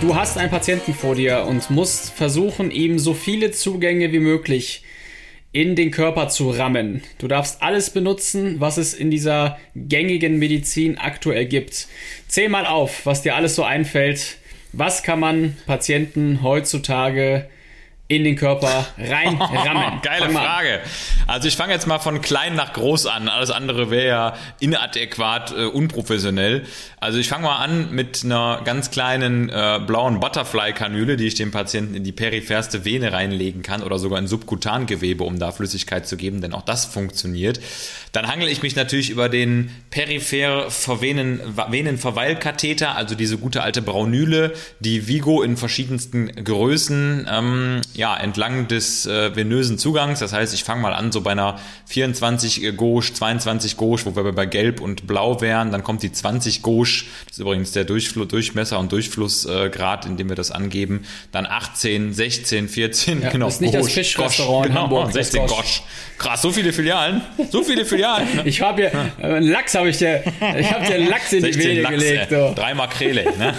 Du hast einen Patienten vor dir und musst versuchen, ihm so viele Zugänge wie möglich in den Körper zu rammen. Du darfst alles benutzen, was es in dieser gängigen Medizin aktuell gibt. Zähl mal auf, was dir alles so einfällt. Was kann man Patienten heutzutage in den Körper reinrammen? Geile Frage. Also ich fange jetzt mal von klein nach groß an. Alles andere wäre ja inadäquat, äh, unprofessionell. Also ich fange mal an mit einer ganz kleinen äh, blauen Butterfly-Kanüle, die ich dem Patienten in die peripherste Vene reinlegen kann oder sogar in Subkutangewebe, um da Flüssigkeit zu geben, denn auch das funktioniert. Dann hangel ich mich natürlich über den peripher Venen, Venenverweilkatheter, also diese gute alte Braunüle, die Vigo in verschiedensten Größen ähm, ja, entlang des äh, venösen Zugangs. Das heißt, ich fange mal an so bei einer 24 Gauche, 22 Gauche, wo wir bei Gelb und Blau wären. Dann kommt die 20 Gauche, das ist übrigens der Durchfl Durchmesser und Durchflussgrad, äh, in dem wir das angeben. Dann 18, 16, 14, Ja, genau. das ist nicht das Gauche, Fischrestaurant in genau, Hamburg, das 16 Gosch. Gosch. Krass, so viele Filialen. So viele Filialen. Ne? Ich habe hier äh, Lachs habe ich dir, ich habe dir Lachs in die 16 Vene gelegt. So. drei Makrele. Ne?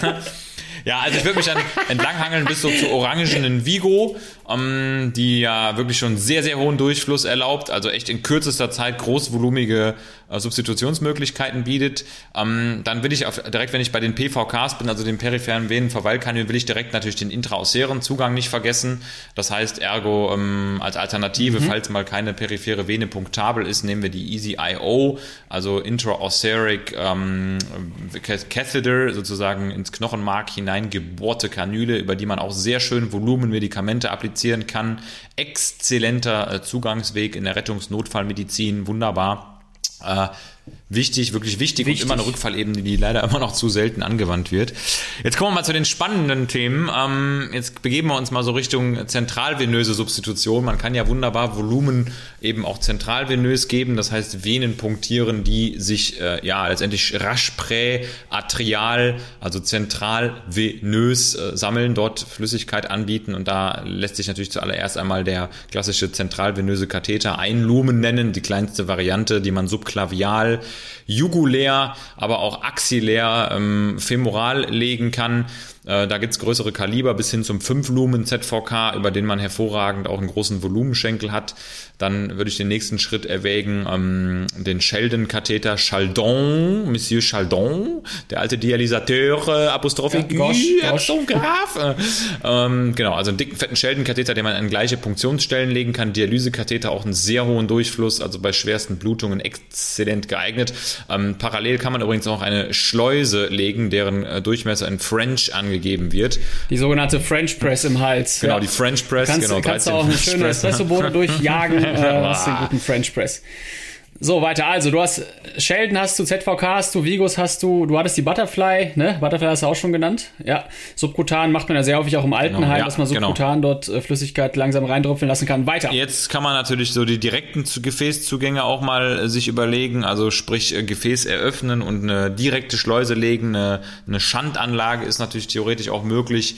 Ja, also ich würde mich dann entlanghangeln bis so zur orangenen Vigo, ähm, die ja wirklich schon sehr, sehr hohen Durchfluss erlaubt, also echt in kürzester Zeit großvolumige äh, Substitutionsmöglichkeiten bietet. Ähm, dann will ich auf, direkt, wenn ich bei den PVKs bin, also den peripheren Venenverweilkanülen, will ich direkt natürlich den intraosären Zugang nicht vergessen. Das heißt, ergo ähm, als Alternative, falls mal keine periphere Vene punktabel ist, nehmen wir die Easy IO, also intraosseric Catheter, sozusagen ins Knochenmark hineingebohrte Kanüle, über die man auch sehr schön Volumenmedikamente applizieren kann. Exzellenter äh, Zugangsweg in der Rettungsnotfallmedizin, wunderbar. Wichtig, wirklich wichtig, Wichtig. und immer eine Rückfallebene, die leider immer noch zu selten angewandt wird. Jetzt kommen wir mal zu den spannenden Themen. Ähm, jetzt begeben wir uns mal so Richtung zentralvenöse Substitution. Man kann ja wunderbar Volumen eben auch zentralvenös geben, das heißt Venen punktieren, die sich äh, ja letztendlich rasch präatrial, also zentralvenös äh, sammeln, dort Flüssigkeit anbieten und da lässt sich natürlich zuallererst einmal der klassische zentralvenöse Katheter Einlumen nennen, die kleinste Variante, die man subklavial, jugulär, aber auch axillär, ähm, femoral legen kann. Äh, da gibt's größere Kaliber bis hin zum 5-Lumen ZVK, über den man hervorragend auch einen großen Volumenschenkel hat. Dann würde ich den nächsten Schritt erwägen, ähm, den Sheldon-Katheter Chaldon, Monsieur Chaldon, der alte Dialysateur, äh, Apostrophe Ja, Gosch. Gosch. Graf. Äh, ähm, genau, also einen dicken, fetten Sheldon-Katheter, den man an gleiche Punktionsstellen legen kann. Dialysekatheter auch einen sehr hohen Durchfluss, also bei schwersten Blutungen exzellent geeignet. Ähm, parallel kann man übrigens auch eine Schleuse legen, deren äh, Durchmesser in French angegeben wird. Die sogenannte French Press im Hals. Genau, die French Press. Kannst, genau, kannst du 13 auch eine schöne Press, ne? Espressobohne durchjagen, äh, hast den guten French Press. So, weiter. Also, du hast Sheldon hast du, ZVK hast du, Vigos hast du, du hattest die Butterfly, ne? Butterfly hast du auch schon genannt. Ja. Subkutan macht man ja sehr häufig auch im Altenheim, Genau, ja, dass man subkutan dort äh, Flüssigkeit langsam reindrüpfeln lassen kann. Weiter. Jetzt kann man natürlich so die direkten Zu- Gefäßzugänge auch mal äh, sich überlegen, also sprich äh, Gefäß eröffnen und eine direkte Schleuse legen. Eine, eine Schandanlage ist natürlich theoretisch auch möglich.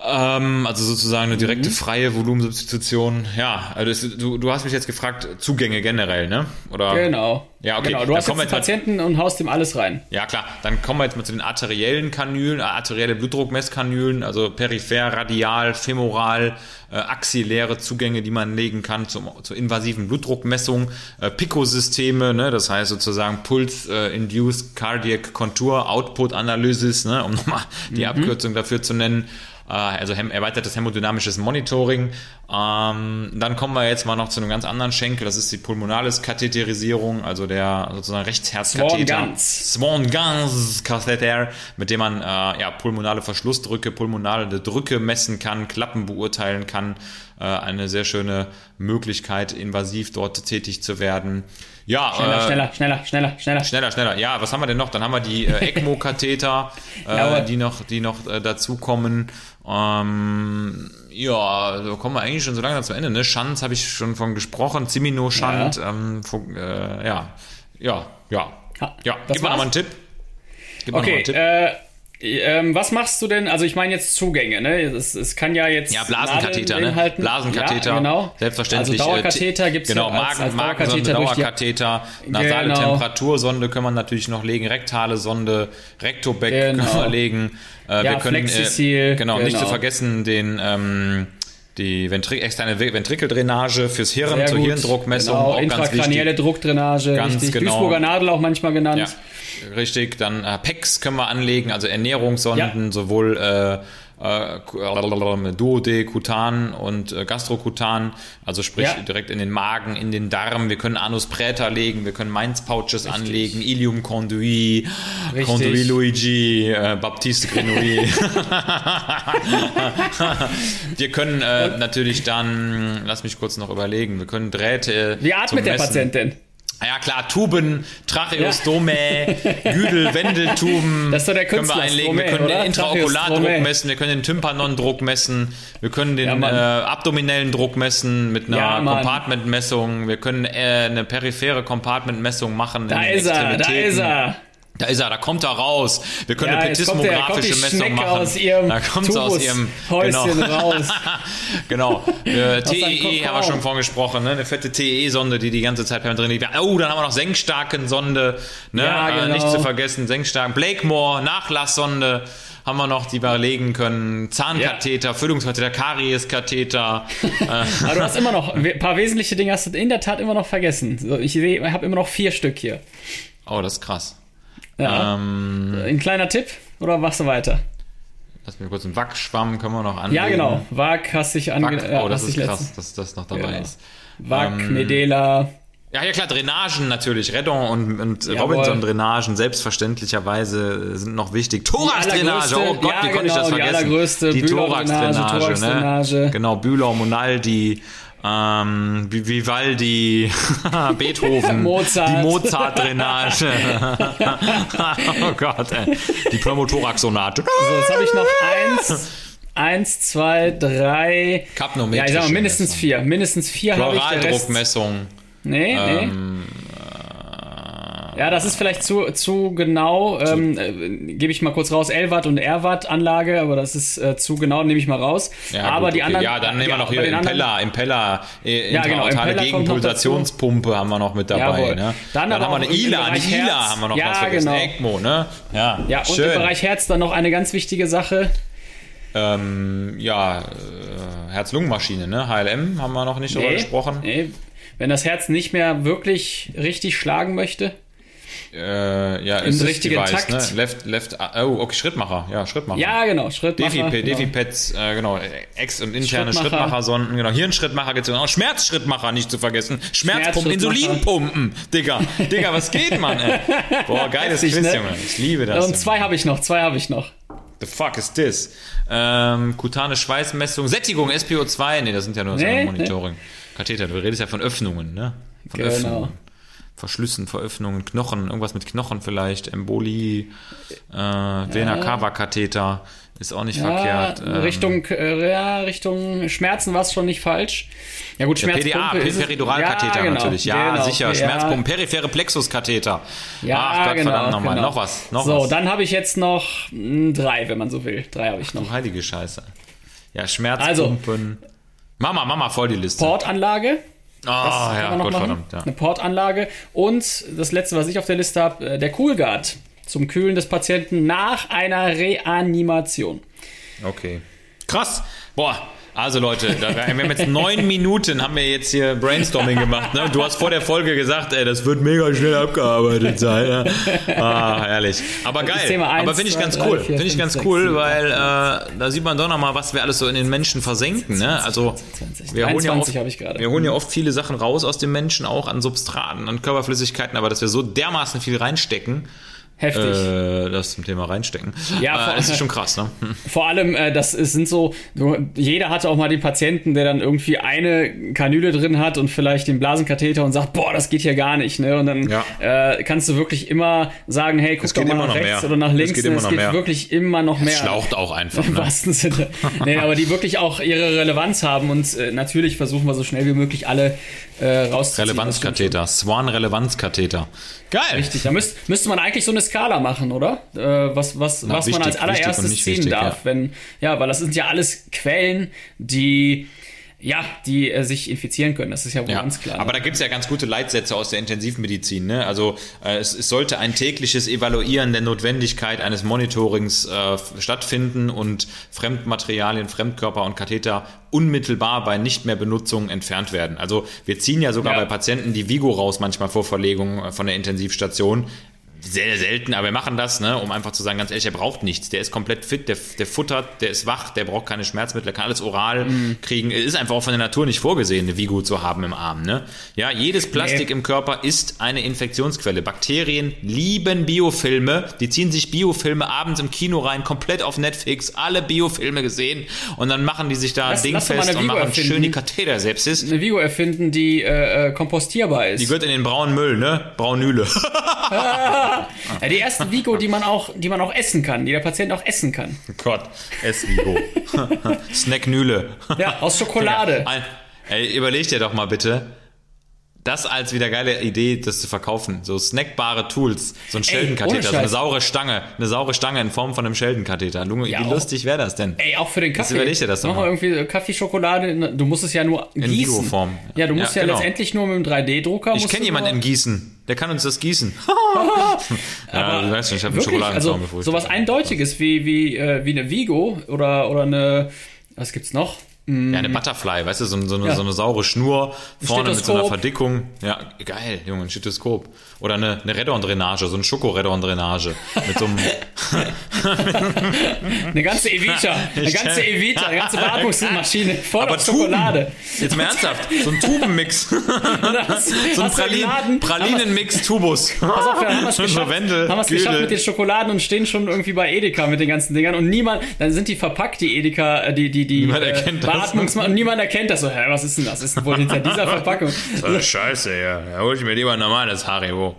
Ähm, also sozusagen eine direkte Mhm. freie Volumensubstitution. Ja, also das, du, du hast mich jetzt gefragt, Zugänge generell, ne? Oder? Genau. Ja, okay. Genau. Du hast jetzt jetzt Patienten und haust ihm alles rein. Ja, klar. Dann kommen wir jetzt mal zu den arteriellen Kanülen, äh, arterielle Blutdruckmesskanülen, also peripher, radial, femoral, äh, axilläre Zugänge, die man legen kann zum, zur invasiven Blutdruckmessung, äh, Pico-Systeme, ne, das heißt sozusagen Pulse-Induced Cardiac Contour Output Analysis, ne, um nochmal die Abkürzung dafür zu nennen. Äh, Also erweitertes hämodynamisches Monitoring. Ähm, dann kommen wir jetzt mal noch zu einem ganz anderen Schenkel. Das ist die Pulmonalis-Katheterisierung, also der sozusagen Rechtsherzkatheter. Swan-Ganz. Swan-Ganz-Katheter, mit dem man äh, ja, pulmonale Verschlussdrücke, pulmonale Drücke messen kann, Klappen beurteilen kann. Äh, eine sehr schöne Möglichkeit, invasiv dort tätig zu werden. Ja, Schneller, äh, schneller, schneller, schneller, schneller. Schneller, schneller. Ja, was haben wir denn noch? Dann haben wir die äh, ECMO-Katheter, äh, die noch, die noch äh, dazukommen. Ähm, ja, da kommen wir eigentlich schon so langsam zum Ende. Ne? Schanz habe ich schon von gesprochen. Zimino Schand. Ja, ähm, äh, ja, ja, ja. Ja, gib mir nochmal einen Tipp. Gib okay, einen Tipp. Äh, ähm, was machst du denn? Also ich meine jetzt Zugänge, ne? Es, es kann ja jetzt ja Blasenkatheter, ne? Blasenkatheter, ja, genau. Selbstverständlich. Also Dauerkatheter gibt es genau ja als, Magen, als Dauerkatheter, Dauerkatheter, nasale genau. Temperatursonde können wir natürlich noch legen, rektale Sonde, Rektobeck genau. können wir legen. Äh, ja, wir können äh, genau, nicht zu genau. vergessen den ähm, die Ventri externe Ventrikeldrainage fürs Hirn Sehr zur gut. Hirndruckmessung. Genau, auch intrakranielle Druckdrainage, ganz richtig. Genau. Duisburger Nadel auch manchmal genannt. Ja, richtig, dann äh, PECs können wir anlegen, also Ernährungssonden, ja. sowohl äh, äh, Duodekutan und äh, Gastrokutan, also sprich ja. direkt in den Magen, in den Darm. Wir können Anus Präter legen, wir können Mainz Pouches Richtig. anlegen, Ilium Conduit, Conduit Luigi, äh, Baptiste Grenouille. wir können äh, natürlich dann, lass mich kurz noch überlegen, wir können Drähte. Wie atmet der Patient denn? Ja klar, Tuben, Tracheostome, ja. Güdel, Wendeltuben das ist doch der können wir einlegen. Wir können den Intraokulardruck messen, wir können den Tympanon-Druck messen, wir können den ja, äh, abdominellen Druck messen mit einer ja, Compartment-Messung, wir können äh, eine periphere Compartment-Messung machen. Da ist er, da ist er. Da ist er, da kommt er raus. Wir können ja, eine petismographische Messung machen. Aus ihrem da kommt es aus ihrem Häuschen genau. raus. genau. Äh, TEE haben wir schon von gesprochen, ne? Eine fette TEE-Sonde, die die ganze Zeit drin liegt. Oh, dann haben wir noch Senkstarken-Sonde, ne? Ja, genau. äh, nicht zu vergessen, Senkstarken. Blakemore, Nachlasssonde haben wir noch, die wir legen können. Zahnkatheter, ja. Füllungskatheter, Karieskatheter. Aber du hast immer noch, ein paar wesentliche Dinge hast du in der Tat immer noch vergessen. Ich habe immer noch vier Stück hier. Oh, das ist krass. Ja. Ähm, Ein kleiner Tipp oder machst du weiter? Lass mir kurz einen Wackschwamm können wir noch anlegen. Ja, genau. Wack hast dich ange... Wack, oh, das ist krass, dass das noch dabei genau. ist. Wack, ähm, Medela. Ja, ja klar, Drainagen natürlich. Redon und, und Robinson-Drainagen, selbstverständlicherweise sind noch wichtig. Thorax-Drainage, oh Gott, ja, wie konnte genau, ich das die vergessen? allergrößte Die Thorax-Drainage, Thorax ne? Genau, Bühler, Monaldi, ähm, Vivaldi, Beethoven, Mozart. die Mozart-Drainage. oh Gott, ey. Die Pneumothorax-Sonate. So, jetzt habe ich noch eins. Eins, zwei, drei. Ja, ich sag mal mindestens vier. Mindestens vier habe ich. Chloraldruckmessung. Nee, nee. Ja, das ist vielleicht zu, zu genau. Ähm, äh, Gebe ich mal kurz raus. L-Watt und R-Watt Anlage, aber das ist äh, zu genau, nehme ich mal raus. Ja, aber gut, die okay. anderen. Ja, dann nehmen wir noch hier Impeller, Impeller, äh, ja, genau, Impeller Gegenpulsationspumpe haben wir noch mit dabei. Ne? Dann, dann haben wir eine ILA, eine ILA haben wir noch ja, was vergessen. Genau. ECMO, ne? Ja, ja und schön. im Bereich Herz dann noch eine ganz wichtige Sache. Ähm, ja, äh, Herz-Lungen-Maschine, ne? HLM haben wir noch nicht nee, drüber gesprochen. Nee. Wenn das Herz nicht mehr wirklich richtig schlagen möchte. Äh, ja, Im richtigen Device, Takt. Ne? Left, left, oh, okay, Schrittmacher, ja, Schrittmacher. Ja, genau, Schrittmacher. Defi, genau. Defi-Pads, äh, genau, ex- und interne Schrittmacher-Sonden, genau, Hirnschrittmacher gibt's genau, Schmerzschrittmacher nicht zu vergessen, Schmerzpumpen, Insulinpumpen, Digga, Digga, was geht, Mann, ey? Boah, geiles Quiz, ne? Junge, ich liebe das. Und zwei habe ich noch, zwei habe ich noch. The fuck is this? Ähm, kutane Schweißmessung, Sättigung, SPO2, nee, das sind ja nur Nee, Monitoring. Katheter, du redest ja von Öffnungen, ne? Von Genau. Öffnungen. Verschlüssen, Veröffnungen, Knochen, irgendwas mit Knochen vielleicht, Embolie, äh, Vena cava Katheter ist auch nicht Ja, verkehrt. Ähm, Richtung, äh, ja, Richtung Schmerzen war es schon nicht falsch. Ja gut, Schmerzpumpe PDA, Periduralkatheter ja, genau, natürlich. Ja, genau, sicher. ja. Schmerzpumpen, periphere Plexuskatheter. Ja, Ach Gott, genau, verdammt nochmal. genau. Noch was, noch so, was. dann habe ich jetzt noch mh, drei, wenn man so will. Drei habe ich noch. Heilige Scheiße. Ja, Schmerzpumpen. Mama, Mama, voll die Liste. Portanlage. Ah, kann ja, Gott verdammt, ja. Eine Portanlage. Und das letzte, was ich auf der Liste habe, äh, der Coolguard zum Kühlen des Patienten nach einer Reanimation. Okay. Krass. Boah. Also Leute, da, wir haben jetzt neun Minuten, haben wir jetzt hier Brainstorming gemacht. Ne? Du hast vor der Folge gesagt, ey, das wird mega schnell abgearbeitet sein. Ja? Ah, herrlich. Aber geil. Eins, Aber finde ich ganz cool. Finde ich ganz cool, weil äh, da sieht man doch nochmal, was wir alles so in den Menschen versenken. Ne? Also 20, wir holen, ja 23 oft, wir holen ja oft viele Sachen raus aus dem Menschen, auch an Substraten, an Körperflüssigkeiten, aber dass wir so dermaßen viel reinstecken, Heftig. äh, das zum Thema reinstecken. Ja, äh, das ist schon krass, ne? Vor allem, äh, das ist, sind so, jeder hatte auch mal den Patienten, der dann irgendwie eine Kanüle drin hat und vielleicht den Blasenkatheter und sagt, boah, das geht hier gar nicht, ne? Und dann Ja. äh, kannst du wirklich immer sagen, hey, guck Es doch geht mal nach rechts mehr. oder nach Es links. geht ne? immer es geht mehr. wirklich immer noch mehr. Schlaucht auch einfach, Im ne? wahrsten Sinne. nee, aber die wirklich auch ihre Relevanz haben und äh, natürlich versuchen wir so schnell wie möglich alle äh, rauszuziehen. Relevanzkatheter, Swan-Relevanzkatheter. Geil. Richtig, da müsst, müsste man eigentlich so eine Skala machen, oder? Äh, was was, Na, was man wichtig, als wichtig allererstes ziehen wichtig, darf. ja. Wenn, ja, weil das sind ja alles Quellen, die ja, die äh, sich infizieren können. Das ist ja wohl Ja, ganz klar. aber da gibt es ja ganz gute Leitsätze aus der Intensivmedizin. Ne? Also äh, es, es sollte ein tägliches Evaluieren der Notwendigkeit eines Monitorings äh, stattfinden und Fremdmaterialien, Fremdkörper und Katheter unmittelbar bei nicht mehr Benutzung entfernt werden. Also wir ziehen ja sogar Ja. bei Patienten die Vigo raus, manchmal vor Verlegung äh, von der Intensivstation. Sehr selten, aber wir machen das, ne, um einfach zu sagen, ganz ehrlich, er braucht nichts. Der ist komplett fit, der, der futtert, der ist wach, der braucht keine Schmerzmittel, der kann alles oral Mhm. kriegen. Es ist einfach auch von der Natur nicht vorgesehen, eine Vigo zu haben im Arm. Ne? Ja, jedes Plastik Nee. im Körper ist eine Infektionsquelle. Bakterien lieben Biofilme. Die ziehen sich Biofilme abends im Kino rein, komplett auf Netflix, alle Biofilme gesehen und dann machen die sich da Lass- lass dingfest eine und machen erfinden. schön die Kathetersepsis. eine Vigo erfinden, die äh, äh, kompostierbar ist. Die gehört in den braunen Müll, ne? Braunüle. ja, die erste Vigo, die man auch, die man auch essen kann, die der Patient auch essen kann. Gott, Ess-Vigo. Snacknüle. Ja, aus Schokolade. Ein, ey, überleg dir doch mal bitte, das als wieder geile Idee, das zu verkaufen. So snackbare Tools, so ein ohne Sheldon-Katheter, so eine saure Stange, eine saure Stange in Form von einem Sheldon-Katheter. Lunge, Ja, Wie auch- lustig wäre das denn? Ey, auch für den Kaffee. überleg dir das doch mal irgendwie äh, Kaffeeschokolade. Du musst es ja nur gießen. Vigo-Form. Ja, du musst ja, Ja, genau. letztendlich nur mit dem 3D-Drucker. Ich kenne jemanden in Gießen, der kann uns das gießen. ja, du weißt schon, ich habe einen Wirklich, also bevor sowas Eindeutiges wie, wie, äh, wie eine Vigo oder, oder eine, was gibt's noch? Ja, eine Butterfly, weißt du, so, so, eine, Ja. so eine saure Schnur vorne mit so einer. Verdickung. Ja, geil, Junge, ein Stethoskop. Oder eine, eine Redon-Drainage, so ein Schoko-Redon-Drainage. Mit so einem, Eine ganze Evita, eine ganze Evita, eine ganze Beatmungsmaschine voll aber auf Schokolade. Jetzt mal ernsthaft, so ein Tubenmix. So ein Pralin, Pralinen-Mix-Tubus. Pass auf, wir haben es So geschafft, Wendel, haben wir's geschafft mit den Schokoladen und stehen schon irgendwie bei Edeka mit den ganzen Dingern und niemand, dann sind die verpackt, die Edeka, äh, die, die, die Niemand erkennt das. Beatmungs- und niemand erkennt das so, hä, was ist denn das? Ist denn wohl hinter dieser Verpackung? Oh, Scheiße, ja. Da hol ich mir lieber ein normales Haribo.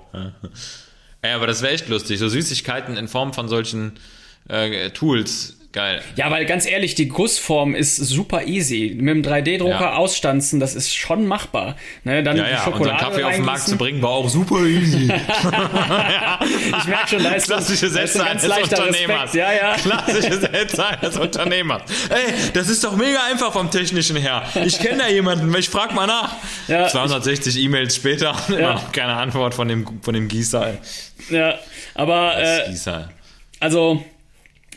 Ja, aber das wäre echt lustig. So Süßigkeiten in Form von solchen äh, Tools. Geil. Ja, weil ganz ehrlich, die Gussform ist super easy. Mit dem 3D-Drucker Ja. ausstanzen, das ist schon machbar. Ne, dann Ja, ja, und Schokolade Kaffee auf den Markt zu bringen, war auch super easy. Ich merke schon, da ist, Klassische Sätze eines Unternehmers. Ja, ja. Klassische Sätze eines Unternehmers. Ey, das ist doch mega einfach vom Technischen her. Ich kenne da jemanden, ich frag mal nach. Ja, 260 E-Mails später, immer noch keine Antwort von dem, von dem Gießer. ey. Ja, aber Das äh, Gießer. also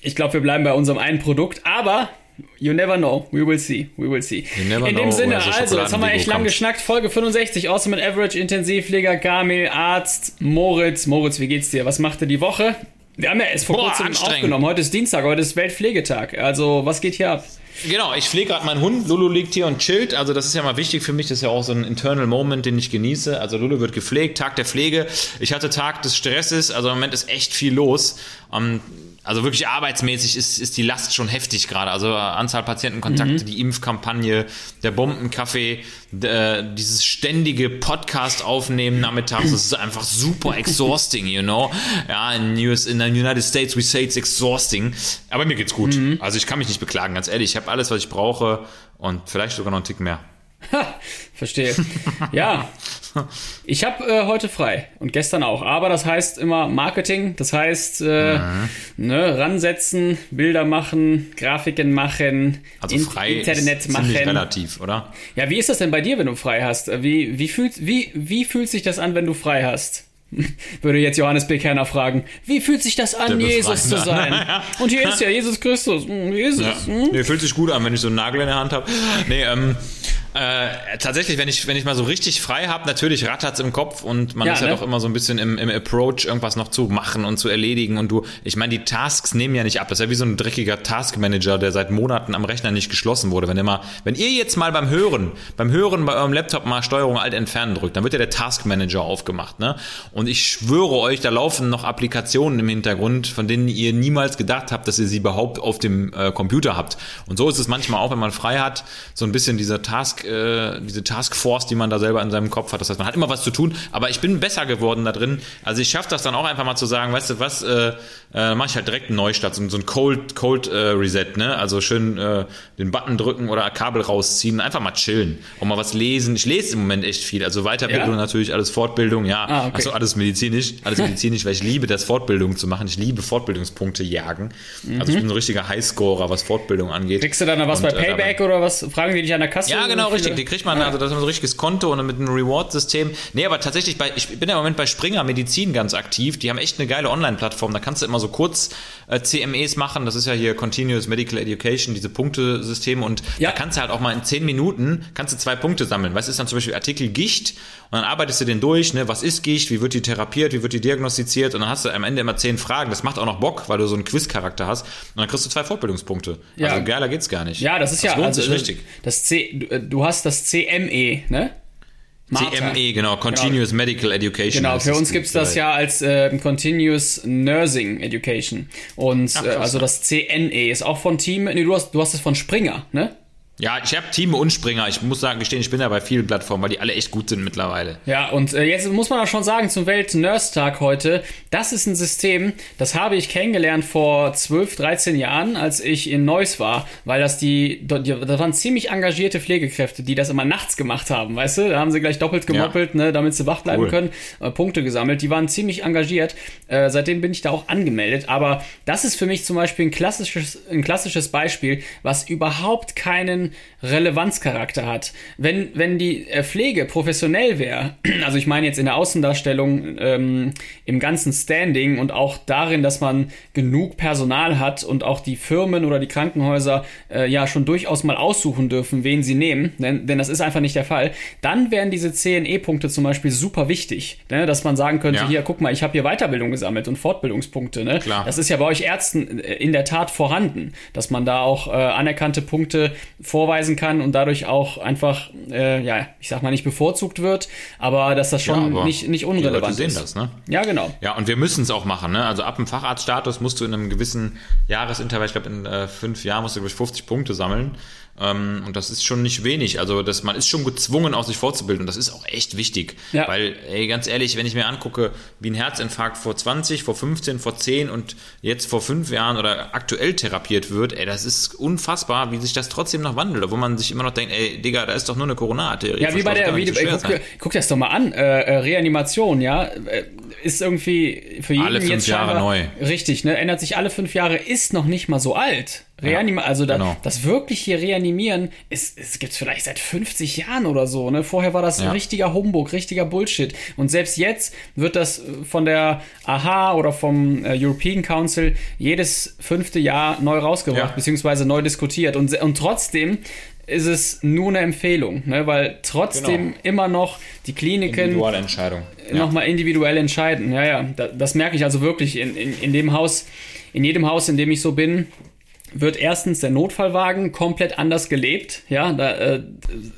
ich glaube, wir bleiben bei unserem einen Produkt, aber you never know. We will see. We will see. never In dem Sinne, also, jetzt haben wir echt lang kommt. geschnackt. Folge 65, Awesome and Average, Intensivpfleger, Kamil, Arzt, Moritz. Moritz, wie geht's dir? Was macht dir die Woche? Wir haben ja erst vor Boah, kurzem aufgenommen. Heute ist Dienstag, heute ist Weltpflegetag. Also, was geht hier ab? Genau, ich pflege gerade meinen Hund. Lulu liegt hier und chillt. Also das ist ja mal wichtig für mich. Das ist ja auch so ein internal Moment, den ich genieße. Also Lulu wird gepflegt, Tag der Pflege. Ich hatte Tag des Stresses. Also im Moment ist echt viel los. Ähm, also wirklich arbeitsmäßig ist, ist die Last schon heftig gerade. Also äh, Anzahl Patientenkontakte, die Impfkampagne, der Bombenkaffee, äh, dieses ständige Podcast aufnehmen nachmittags. Das ist einfach super exhausting, you know. Ja, in, US, in the United States we say it's exhausting. Aber mir geht's gut. Also ich kann mich nicht beklagen, ganz ehrlich. Ich habe alles, was ich brauche und vielleicht sogar noch einen Tick mehr. Verstehe. ja, ich habe äh, heute frei und gestern auch. Aber das heißt immer Marketing. Das heißt, äh, Mhm. ne, ransetzen, Bilder machen, Grafiken machen, Also frei Internet ist machen. ziemlich relativ, oder? Ja, wie ist das denn bei dir, wenn du frei hast? Wie, wie, fühlt, wie, wie fühlt sich das an, wenn du frei hast? Würde jetzt Johannes B. Kerner fragen. Wie fühlt sich das an, Jesus zu sein? Und hier ist ja Jesus Christus. Hm, Jesus. Ja. hm? Nee, fühlt sich gut an, wenn ich so einen Nagel in der Hand habe. Nee, ähm, Äh, tatsächlich, wenn ich, wenn ich mal so richtig frei habe, natürlich rattert's im Kopf und man Ja, ist ja ne? doch immer so ein bisschen im, im Approach, irgendwas noch zu machen und zu erledigen. Und du, ich meine, die Tasks nehmen ja nicht ab. Das ist ja wie so ein dreckiger Taskmanager, der seit Monaten am Rechner nicht geschlossen wurde. Wenn immer, wenn ihr jetzt mal beim Hören, beim Hören bei eurem Laptop mal Steuerung Alt entfernen drückt, dann wird ja der Taskmanager aufgemacht, ne? Und ich schwöre euch, da laufen noch Applikationen im Hintergrund, von denen ihr niemals gedacht habt, dass ihr sie überhaupt auf dem äh, Computer habt. Und so ist es manchmal auch, wenn man frei hat, so ein bisschen dieser Task, äh, diese Taskforce, die man da selber in seinem Kopf hat. Das heißt, man hat immer was zu tun, aber ich bin besser geworden da drin. Also ich schaffe das dann auch einfach mal zu sagen, weißt du was, äh, äh, mache ich halt direkt einen Neustart, so, so ein Cold, Cold äh, Reset, ne? Also schön äh, den Button drücken oder Kabel rausziehen, einfach mal chillen und mal was lesen. Ich lese im Moment echt viel, also Weiterbildung Ja? natürlich, alles Fortbildung, ja. Ah, okay. Also alles medizinisch, alles medizinisch, weil ich liebe das, Fortbildung zu machen. Ich liebe Fortbildungspunkte jagen. Also ich bin so ein richtiger Highscorer, was Fortbildung angeht. Mhm. Kriegst du dann noch was Und, bei äh, Payback oder was? Fragen die dich an der Kasse? ja, genau, richtig. Die kriegt man, also das ist so ein richtiges Konto und mit einem Reward-System. Nee, aber tatsächlich, bei, ich bin ja im Moment bei Springer Medizin ganz aktiv. Die haben echt eine geile Online-Plattform. Da kannst du immer so kurz äh, CMEs machen. Das ist ja hier Continuous Medical Education, diese Punktesysteme. Und Ja. da kannst du halt auch mal in zehn Minuten, kannst du zwei Punkte sammeln. Was ist dann zum Beispiel Artikel Gicht? Und dann arbeitest du den durch, ne? Was ist Gicht? Wie wird die therapiert? Wie wird die diagnostiziert? Und dann hast du am Ende immer zehn Fragen. Das macht auch noch Bock, weil du so einen Quiz-Charakter hast. Und dann kriegst du zwei Fortbildungspunkte. Ja. Also geiler geht's gar nicht. Ja, das ist das ja also richtig. Das C, du, äh, du hast das CME, ne? Martha. CME, genau, Continuous Medical Education. Genau, für es uns gibt's das ja als äh, Continuous Nursing Education. Und Ach, äh, also das CNE ist auch von Team. Nee, du hast, du hast es von Springer, ne? Ja, ich habe Team und Springer. Ich muss sagen, gestehen, ich bin da bei vielen Plattformen, weil die alle echt gut sind mittlerweile. Ja, und äh, jetzt muss man auch schon sagen, zum Welt-Nurse-Tag heute, das ist ein System, das habe ich kennengelernt vor 12, 13 Jahren, als ich in Neuss war, weil das die, das waren ziemlich engagierte Pflegekräfte, die das immer nachts gemacht haben, weißt du? Da haben sie gleich doppelt gemoppelt, ne, damit sie wach bleiben Cool. können, äh, Punkte gesammelt. Die waren ziemlich engagiert. Äh, seitdem bin ich da auch angemeldet. Aber das ist für mich zum Beispiel ein klassisches, ein klassisches Beispiel, was überhaupt keinen Relevanzcharakter hat. Wenn, wenn die äh, Pflege professionell wäre, also ich meine jetzt in der Außendarstellung, ähm, im ganzen Standing und auch darin, dass man genug Personal hat und auch die Firmen oder die Krankenhäuser äh, ja schon durchaus mal aussuchen dürfen, wen sie nehmen, denn, denn das ist einfach nicht der Fall, dann wären diese CNE-Punkte zum Beispiel super wichtig, ne? dass man sagen könnte, Ja. hier, guck mal, ich habe hier Weiterbildung gesammelt und Fortbildungspunkte. Ne? Klar. Das ist ja bei euch Ärzten äh, in der Tat vorhanden, dass man da auch äh, anerkannte Punkte vorweisen kann und dadurch auch einfach, äh, ja, ich sag mal nicht bevorzugt wird, aber dass das schon aber nicht, nicht die unrelevant Leute sehen ist. das, ne? Ja, genau. Ja, und wir müssen es auch machen, ne? Also ab dem Facharztstatus musst du in einem gewissen Jahresintervall, ich glaube in äh, fünf Jahren musst du, glaube ich, 50 Punkte sammeln. Ähm, und das ist schon nicht wenig. Also das, man ist schon gezwungen, auch sich fortzubilden. Und das ist auch echt wichtig. Ja. Weil, ey, ganz ehrlich, wenn ich mir angucke, wie ein Herzinfarkt vor 20, vor 15, vor 10 und jetzt vor fünf Jahren oder aktuell therapiert wird, ey, das ist unfassbar, wie sich das trotzdem noch wandelt. Obwohl man sich immer noch denkt, ey, Digga, da ist doch nur eine Coronararterie. Ja, wie bei der, wie, so ey, guck, guck das doch mal an, äh, äh, Reanimation, ja, äh, ist irgendwie für jeden Alle fünf jetzt Jahre neu. Richtig, ne, ändert sich alle fünf Jahre, ist noch nicht mal so alt. Reanima also da, genau. das wirklich hier reanimieren, ist, es gibt's vielleicht seit 50 Jahren oder so, ne? Vorher war das Ja. richtiger Humbug, richtiger Bullshit. Und selbst jetzt wird das äh, von der AHA oder vom äh, European Council jedes fünfte Jahr neu rausgebracht, Ja. beziehungsweise neu diskutiert. Und, und trotzdem ist es nur eine Empfehlung, ne? weil trotzdem Genau. immer noch die Kliniken Individualentscheidung. Ja. nochmal individuell entscheiden. Ja, ja, da, das merke ich also wirklich in, in, in dem Haus, in jedem Haus, in dem ich so bin, wird erstens der Notfallwagen komplett anders gelebt, ja, da, äh,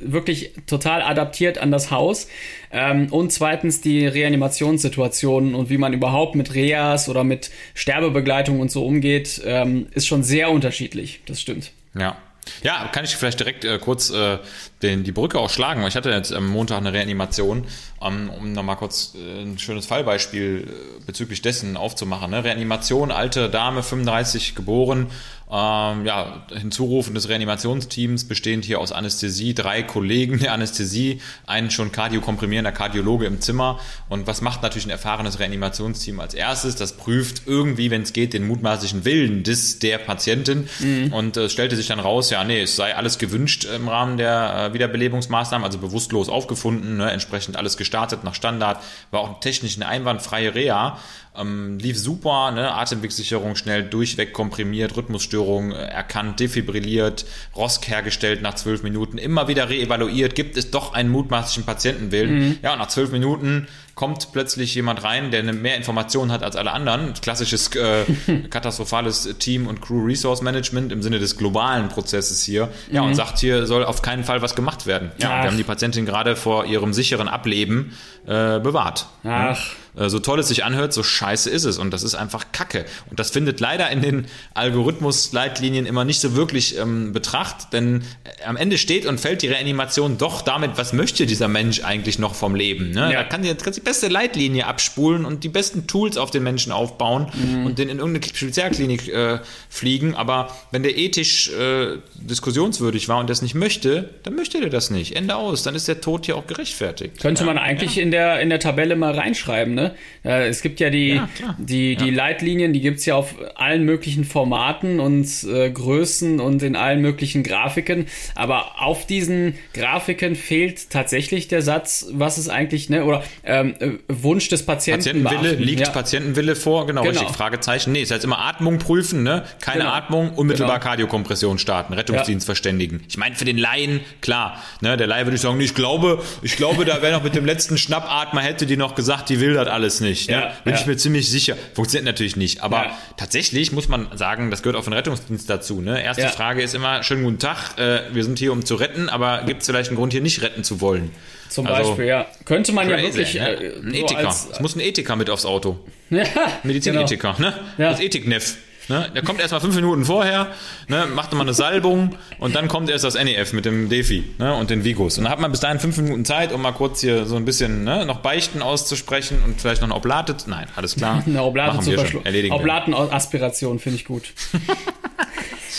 wirklich total adaptiert an das Haus. Ähm, und zweitens die Reanimationssituationen und wie man überhaupt mit Reas oder mit Sterbebegleitung und so umgeht, ähm, ist schon sehr unterschiedlich. Das stimmt. Ja. Ja, kann ich vielleicht direkt äh, kurz äh, den, die Brücke auch schlagen. Ich hatte jetzt am Montag eine Reanimation, ähm, um nochmal kurz äh, ein schönes Fallbeispiel äh, bezüglich dessen aufzumachen. Ne? Reanimation, alte Dame, 35 geboren, ähm, ja, Hinzurufen des Reanimationsteams bestehend hier aus Anästhesie, drei Kollegen der Anästhesie, einen schon kardiokomprimierender Kardiologe im Zimmer. Und was macht natürlich ein erfahrenes Reanimationsteam als erstes? Das prüft irgendwie, wenn es geht, den mutmaßlichen Willen des der Patientin. Und äh, es stellte sich dann raus, ja, nee, es sei alles gewünscht im Rahmen der äh, Wiederbelebungsmaßnahmen, also bewusstlos aufgefunden, ne, entsprechend alles gestartet nach Standard, war auch technisch eine einwandfreie Reha. Ähm, lief super, ne? Atemwegssicherung schnell durchweg komprimiert, Rhythmusstörung äh, erkannt, defibrilliert, Rosk hergestellt nach zwölf Minuten, immer wieder reevaluiert, gibt es doch einen mutmaßlichen Patientenwillen. Mhm. Ja, nach zwölf Minuten kommt plötzlich jemand rein, der mehr Informationen hat als alle anderen. Klassisches äh, katastrophales Team- und Crew-Resource Management im Sinne des globalen Prozesses hier. Ja, mhm. und sagt, hier soll auf keinen Fall was gemacht werden. Ja, wir haben die Patientin gerade vor ihrem sicheren Ableben äh, bewahrt. Ach. Äh, so toll es sich anhört, so scheiße ist es. Und das ist einfach Kacke. Und das findet leider in den Algorithmus-Leitlinien immer nicht so wirklich ähm, Betracht, denn äh, am Ende steht und fällt die Reanimation doch damit, was möchte dieser Mensch eigentlich noch vom Leben. Ne? Ja. Da kann kann die beste Leitlinie abspulen und die besten Tools auf den Menschen aufbauen mhm. und den in irgendeine Spezialklinik äh, fliegen. Aber wenn der ethisch äh, diskussionswürdig war und das nicht möchte, dann möchte der das nicht. Ende aus. Dann ist der Tod hier auch gerechtfertigt. Könnte ja. man eigentlich ja. in, der, in der Tabelle mal reinschreiben, ne? Äh, es gibt ja die, ja, die, die. Leitlinien, die gibt es ja auf allen möglichen Formaten und äh, Größen und in allen möglichen Grafiken. Aber auf diesen Grafiken fehlt tatsächlich der Satz, was ist eigentlich, ne, oder ähm, äh, Wunsch des Patienten. Patientenwille, beachten. liegt ja. Patientenwille vor, genau, genau, richtig, Fragezeichen. Nee, es heißt immer Atmung prüfen, ne? Keine genau. Atmung, unmittelbar genau. Kardiokompression starten, Rettungsdienst verständigen. Ich meine, für den Laien, klar, ne, der Laie würde ich sagen, ich glaube, ich glaube, da wäre noch mit dem letzten Schnappatmer hätte die noch gesagt, die will das alles nicht. Ne? Ja, Bin ja. ich mir ziemlich sicher. Funktioniert natürlich nicht. Aber ja. tatsächlich muss man sagen, das gehört auch für den Rettungsdienst dazu. Ne? Erste ja. Frage ist immer, schönen guten Tag, äh, wir sind hier, um zu retten, aber gibt es vielleicht einen Grund, hier nicht retten zu wollen? Zum also, Beispiel, ja. Könnte man crazy, ja wirklich. Ne? Äh, ein Ethiker. Es muss ein Ethiker mit aufs Auto. Ja, Medizinethiker, genau. ne? Ja. Das Ethikneff. Ne? Der kommt erstmal fünf Minuten vorher, ne? macht nochmal eine Salbung und dann kommt erst das NEF mit dem Defi ne? und den Vigos. Und dann hat man bis dahin fünf Minuten Zeit, um mal kurz hier so ein bisschen ne? noch Beichten auszusprechen und vielleicht noch eine Oblate. Nein, alles klar. eine Oblate zu verschlucken. Oblatenaspiration finde ich gut.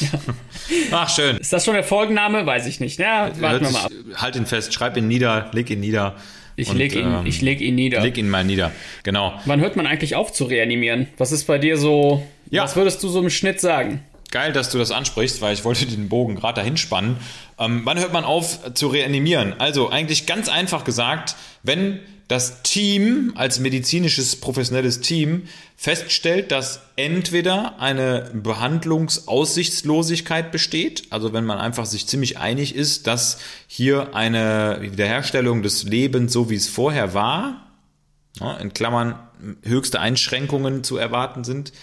ja. Ach, schön. Ist das schon der Folgenname? Weiß ich nicht. Ja, warten wir mal ab. Halt ihn fest, schreib ihn nieder, leg ihn nieder. Ich leg, ihn, ähm, ich leg ihn nieder. Leg ihn mal nieder, genau. Wann hört man eigentlich auf zu reanimieren? Was ist bei dir so, ja. was würdest du so im Schnitt sagen? Geil, dass du das ansprichst, weil ich wollte den Bogen gerade dahin spannen. Ähm, wann hört man auf zu reanimieren? Also eigentlich ganz einfach gesagt, wenn das Team als medizinisches professionelles Team feststellt, dass entweder eine Behandlungsaussichtslosigkeit besteht, also wenn man einfach sich ziemlich einig ist, dass hier eine Wiederherstellung des Lebens so wie es vorher war, in Klammern höchste Einschränkungen zu erwarten sind,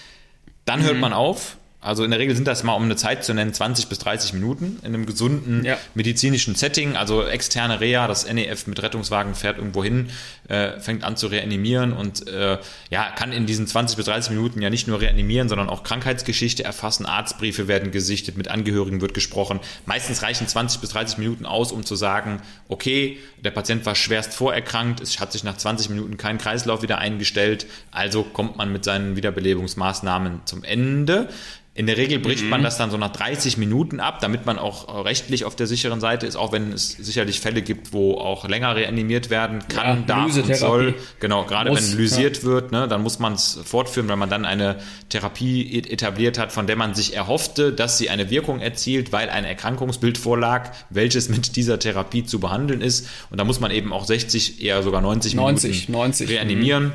dann hört mhm. man auf also in der Regel sind das mal, um eine Zeit zu nennen, 20 bis 30 Minuten in einem gesunden ja. medizinischen Setting. Also externe Reha, das NEF mit Rettungswagen fährt irgendwo hin, äh, fängt an zu reanimieren und äh, ja, kann in diesen 20 bis 30 Minuten ja nicht nur reanimieren, sondern auch Krankheitsgeschichte erfassen. Arztbriefe werden gesichtet, mit Angehörigen wird gesprochen. Meistens reichen 20 bis 30 Minuten aus, um zu sagen, okay, der Patient war schwerst vorerkrankt, es hat sich nach 20 Minuten kein Kreislauf wieder eingestellt, also kommt man mit seinen Wiederbelebungsmaßnahmen zum Ende. In der Regel bricht mhm. man das dann so nach 30 Minuten ab, damit man auch rechtlich auf der sicheren Seite ist, auch wenn es sicherlich Fälle gibt, wo auch länger reanimiert werden kann, ja, darf und soll. Genau, gerade muss, wenn lysiert ja. wird, ne, dann muss man es fortführen, wenn man dann eine Therapie etabliert hat, von der man sich erhoffte, dass sie eine Wirkung erzielt, weil ein Erkrankungsbild vorlag, welches mit dieser Therapie zu behandeln ist. Und da muss man eben auch 60, eher sogar 90, 90 Minuten 90, reanimieren. Mhm.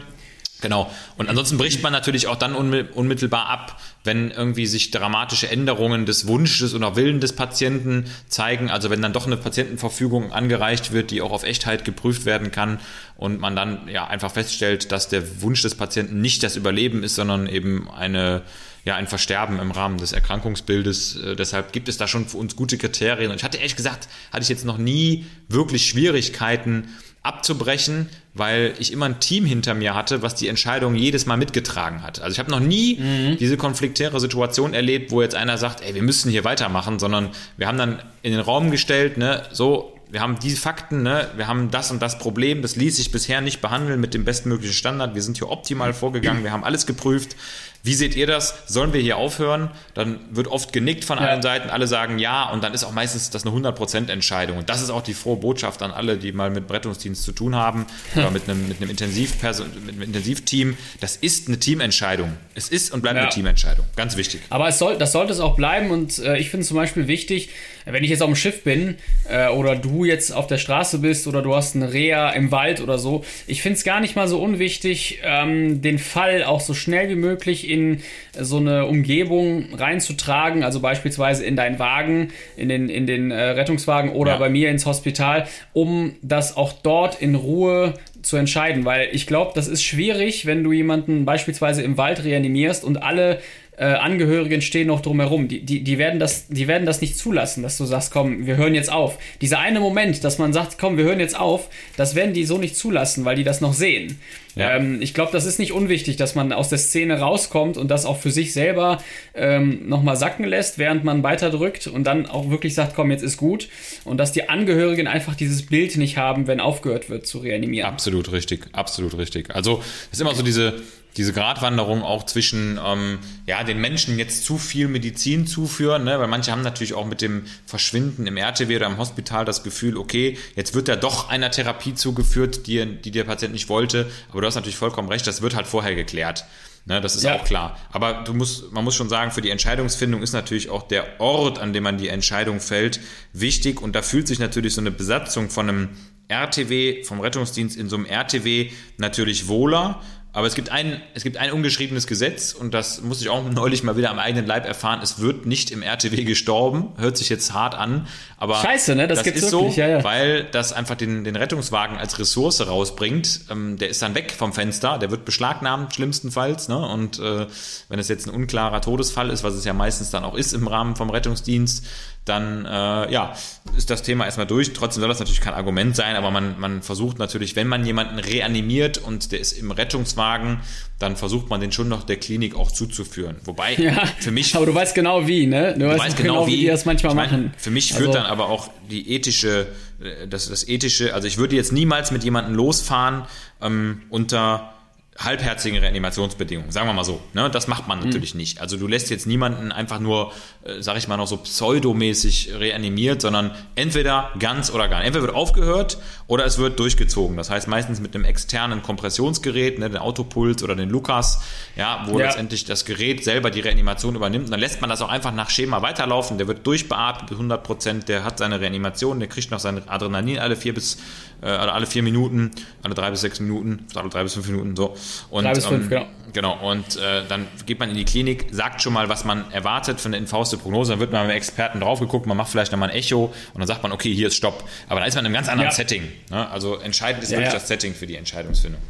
Genau. Und ansonsten bricht man natürlich auch dann unmittelbar ab, wenn irgendwie sich dramatische Änderungen des Wunsches oder Willen des Patienten zeigen. Also wenn dann doch eine Patientenverfügung angereicht wird, die auch auf Echtheit geprüft werden kann und man dann ja einfach feststellt, dass der Wunsch des Patienten nicht das Überleben ist, sondern eben eine ja, ein Versterben im Rahmen des Erkrankungsbildes. Äh, deshalb gibt es da schon für uns gute Kriterien. Und ich hatte ehrlich gesagt, hatte ich jetzt noch nie wirklich Schwierigkeiten, abzubrechen, weil ich immer ein Team hinter mir hatte, was die Entscheidung jedes Mal mitgetragen hat. Also ich habe noch nie mhm. diese konfliktäre Situation erlebt, wo jetzt einer sagt, ey, wir müssen hier weitermachen, sondern wir haben dann in den Raum gestellt, ne, so, wir haben diese Fakten, ne, wir haben das und das Problem, das ließ sich bisher nicht behandeln mit dem bestmöglichen Standard, wir sind hier optimal vorgegangen, wir haben alles geprüft, Wie seht ihr das? Sollen wir hier aufhören? Dann wird oft genickt von Ja. allen Seiten, alle sagen ja und dann ist auch meistens das eine 100% Entscheidung. Und das ist auch die frohe Botschaft an alle, die mal mit Rettungsdienst zu tun haben oder mit einem, mit einem, Intensivperson mit einem Intensivteam. Das ist eine Teamentscheidung. Es ist und bleibt Ja. eine Teamentscheidung. Ganz wichtig. Aber es soll, das sollte es auch bleiben und äh, ich finde zum Beispiel wichtig, wenn ich jetzt auf dem Schiff bin äh, oder du jetzt auf der Straße bist oder du hast eine Reha im Wald oder so, ich finde es gar nicht mal so unwichtig, ähm, den Fall auch so schnell wie möglich in so eine Umgebung reinzutragen, also beispielsweise in deinen Wagen, in den, in den äh, Rettungswagen oder Ja. bei mir ins Hospital, um das auch dort in Ruhe zu entscheiden, weil ich glaube, das ist schwierig, wenn du jemanden beispielsweise im Wald reanimierst und alle äh, Angehörigen stehen noch drumherum. Die, die, die, werden das, die werden das nicht zulassen, dass du sagst, komm, wir hören jetzt auf. Dieser eine Moment, dass man sagt, komm, wir hören jetzt auf, das werden die so nicht zulassen, weil die das noch sehen. Ja. Ähm, ich glaube, das ist nicht unwichtig, dass man aus der Szene rauskommt und das auch für sich selber ähm, nochmal sacken lässt, während man weiterdrückt und dann auch wirklich sagt, komm, jetzt ist gut. Und dass die Angehörigen einfach dieses Bild nicht haben, wenn aufgehört wird zu reanimieren. Absolut richtig, absolut richtig. Also es ist immer so diese, diese Gratwanderung auch zwischen ähm, ja, den Menschen jetzt zu viel Medizin zuführen, ne? weil manche haben natürlich auch mit dem Verschwinden im RTW oder im Hospital das Gefühl, okay, jetzt wird er doch einer Therapie zugeführt, die, die der Patient nicht wollte, aber du hast natürlich vollkommen recht, das wird halt vorher geklärt. Ne, das ist Ja. auch klar. Aber du musst, man muss schon sagen, für die Entscheidungsfindung ist natürlich auch der Ort, an dem man die Entscheidung fällt, wichtig. Und da fühlt sich natürlich so eine Besatzung von einem RTW, vom Rettungsdienst in so einem RTW natürlich wohler. Aber es gibt ein, es gibt ein ungeschriebenes Gesetz und das muss ich auch neulich mal wieder am eigenen Leib erfahren. Es wird nicht im RTW gestorben. Hört sich jetzt hart an, aber Scheiße, ne? Das das gibt's ist wirklich, so, ja, ja. weil das einfach den, den Rettungswagen als Ressource rausbringt. Ähm, der ist dann weg vom Fenster, der wird beschlagnahmt, schlimmstenfalls. Ne? Und äh, wenn es jetzt ein unklarer Todesfall ist, was es ja meistens dann auch ist im Rahmen vom Rettungsdienst, dann äh, ja, ist das Thema erstmal durch. Trotzdem soll das natürlich kein Argument sein, aber man, man versucht natürlich, wenn man jemanden reanimiert und der ist im Rettungswagen, dann versucht man den schon noch der Klinik auch zuzuführen. Wobei Ja, für mich aber du weißt genau wie, ne? Du, Du weißt, weißt genau, wie, die das manchmal ich meine, machen. Für mich führt Also- dann aber auch die ethische, äh, das, das ethische, also ich würde jetzt niemals mit jemandem losfahren ähm, unter halbherzigen Reanimationsbedingungen, sagen wir mal so. Ne? Das macht Mhm. man natürlich nicht. Also du lässt jetzt niemanden einfach nur, äh, sag ich mal, noch so pseudomäßig reanimiert, sondern entweder ganz oder gar nicht. Entweder wird aufgehört oder es wird durchgezogen. Das heißt meistens mit einem externen Kompressionsgerät, ne, den Autopuls oder den Lukas, ja, wo Ja. letztendlich das Gerät selber die Reanimation übernimmt. Und dann lässt man das auch einfach nach Schema weiterlaufen. Der wird durchbeatmet bis 100 Prozent, der hat seine Reanimation, der kriegt noch sein Adrenalin alle vier bis äh, alle vier Minuten, alle drei bis sechs Minuten, alle drei bis fünf Minuten so. Und, Drei bis fünf, genau. Genau, und äh, dann geht man in die Klinik, sagt schon mal, was man erwartet von der infauste Prognose, dann wird man mit Experten drauf geguckt, man macht vielleicht nochmal ein Echo und dann sagt man, okay, hier ist Stopp. Aber dann ist man in einem ganz anderen Ja. Setting. Ne? Also entscheidend ist Ja, wirklich ja. das Setting für die Entscheidungsfindung.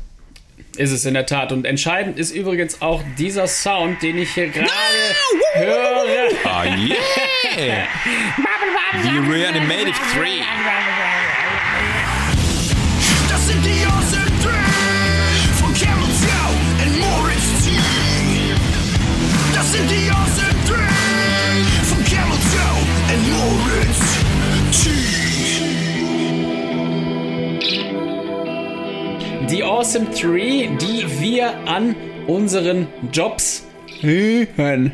Ist es in der Tat. Und entscheidend ist übrigens auch dieser Sound, den ich hier gerade höre. Ah, yeah! The Reanimative 3. Awesome Tree, die wir an unseren Jobs hören.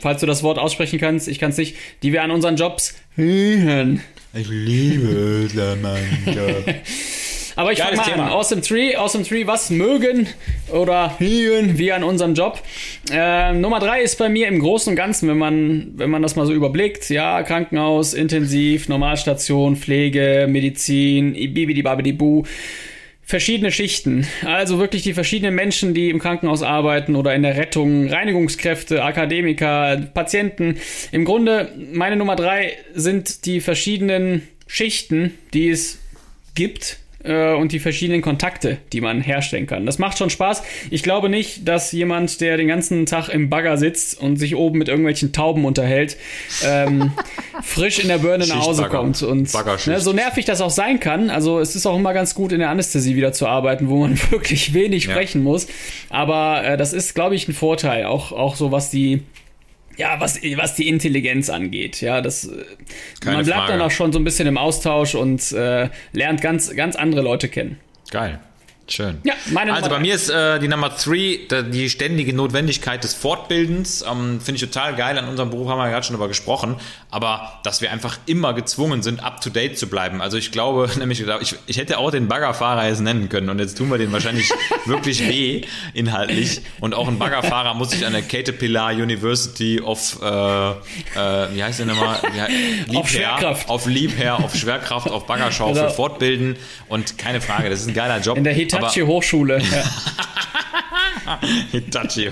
Falls du das Wort aussprechen kannst, ich kann es nicht. Die wir an unseren Jobs hören. Ich liebe Samantha. Aber ich fange mal Thema. an. Awesome Tree, Awesome Tree, was mögen oder hören wir an unserem Job? Äh, Nummer drei ist bei mir im Großen und Ganzen, wenn man, wenn man das mal so überblickt, ja, Krankenhaus, Intensiv, Normalstation, Pflege, Medizin, bibidi babidi bu. Verschiedene Schichten, also wirklich die verschiedenen Menschen, die im Krankenhaus arbeiten oder in der Rettung, Reinigungskräfte, Akademiker, Patienten. Im Grunde, meine Nummer drei sind die verschiedenen Schichten, die es gibt äh, und die verschiedenen Kontakte, die man herstellen kann. Das macht schon Spaß. Ich glaube nicht, dass jemand, der den ganzen Tag im Bagger sitzt und sich oben mit irgendwelchen Tauben unterhält, ähm, frisch in der Birne nach Hause kommt. Und ne, so nervig das auch sein kann, also es ist auch immer ganz gut, in der Anästhesie wieder zu arbeiten, wo man wirklich wenig Ja. sprechen muss. Aber äh, das ist, glaube ich, ein Vorteil, auch, auch so was die ja, was, was die Intelligenz angeht. Ja, das, äh, Keine man bleibt Frage. dann auch schon so ein bisschen im Austausch und äh, lernt ganz, ganz andere Leute kennen. Geil. Schön. Ja, meine also Nummer bei mir ist äh, die Nummer 3 die ständige Notwendigkeit des Fortbildens. Ähm, Finde ich total geil. An unserem Beruf haben wir gerade schon darüber gesprochen. Aber dass wir einfach immer gezwungen sind, up to date zu bleiben. Also ich glaube, nämlich, ich, ich hätte auch den Baggerfahrer jetzt nennen können. Und jetzt tun wir den wahrscheinlich wirklich weh, inhaltlich. Und auch ein Baggerfahrer muss sich an der Caterpillar University of, äh, äh, wie heißt der nochmal? Liebherr, Schwerkraft. Auf Liebherr, auf Schwerkraft, auf Baggerschaufel Genau. fortbilden. Und keine Frage, das ist ein geiler Job. In der Hitachi Hochschule. Hitachi.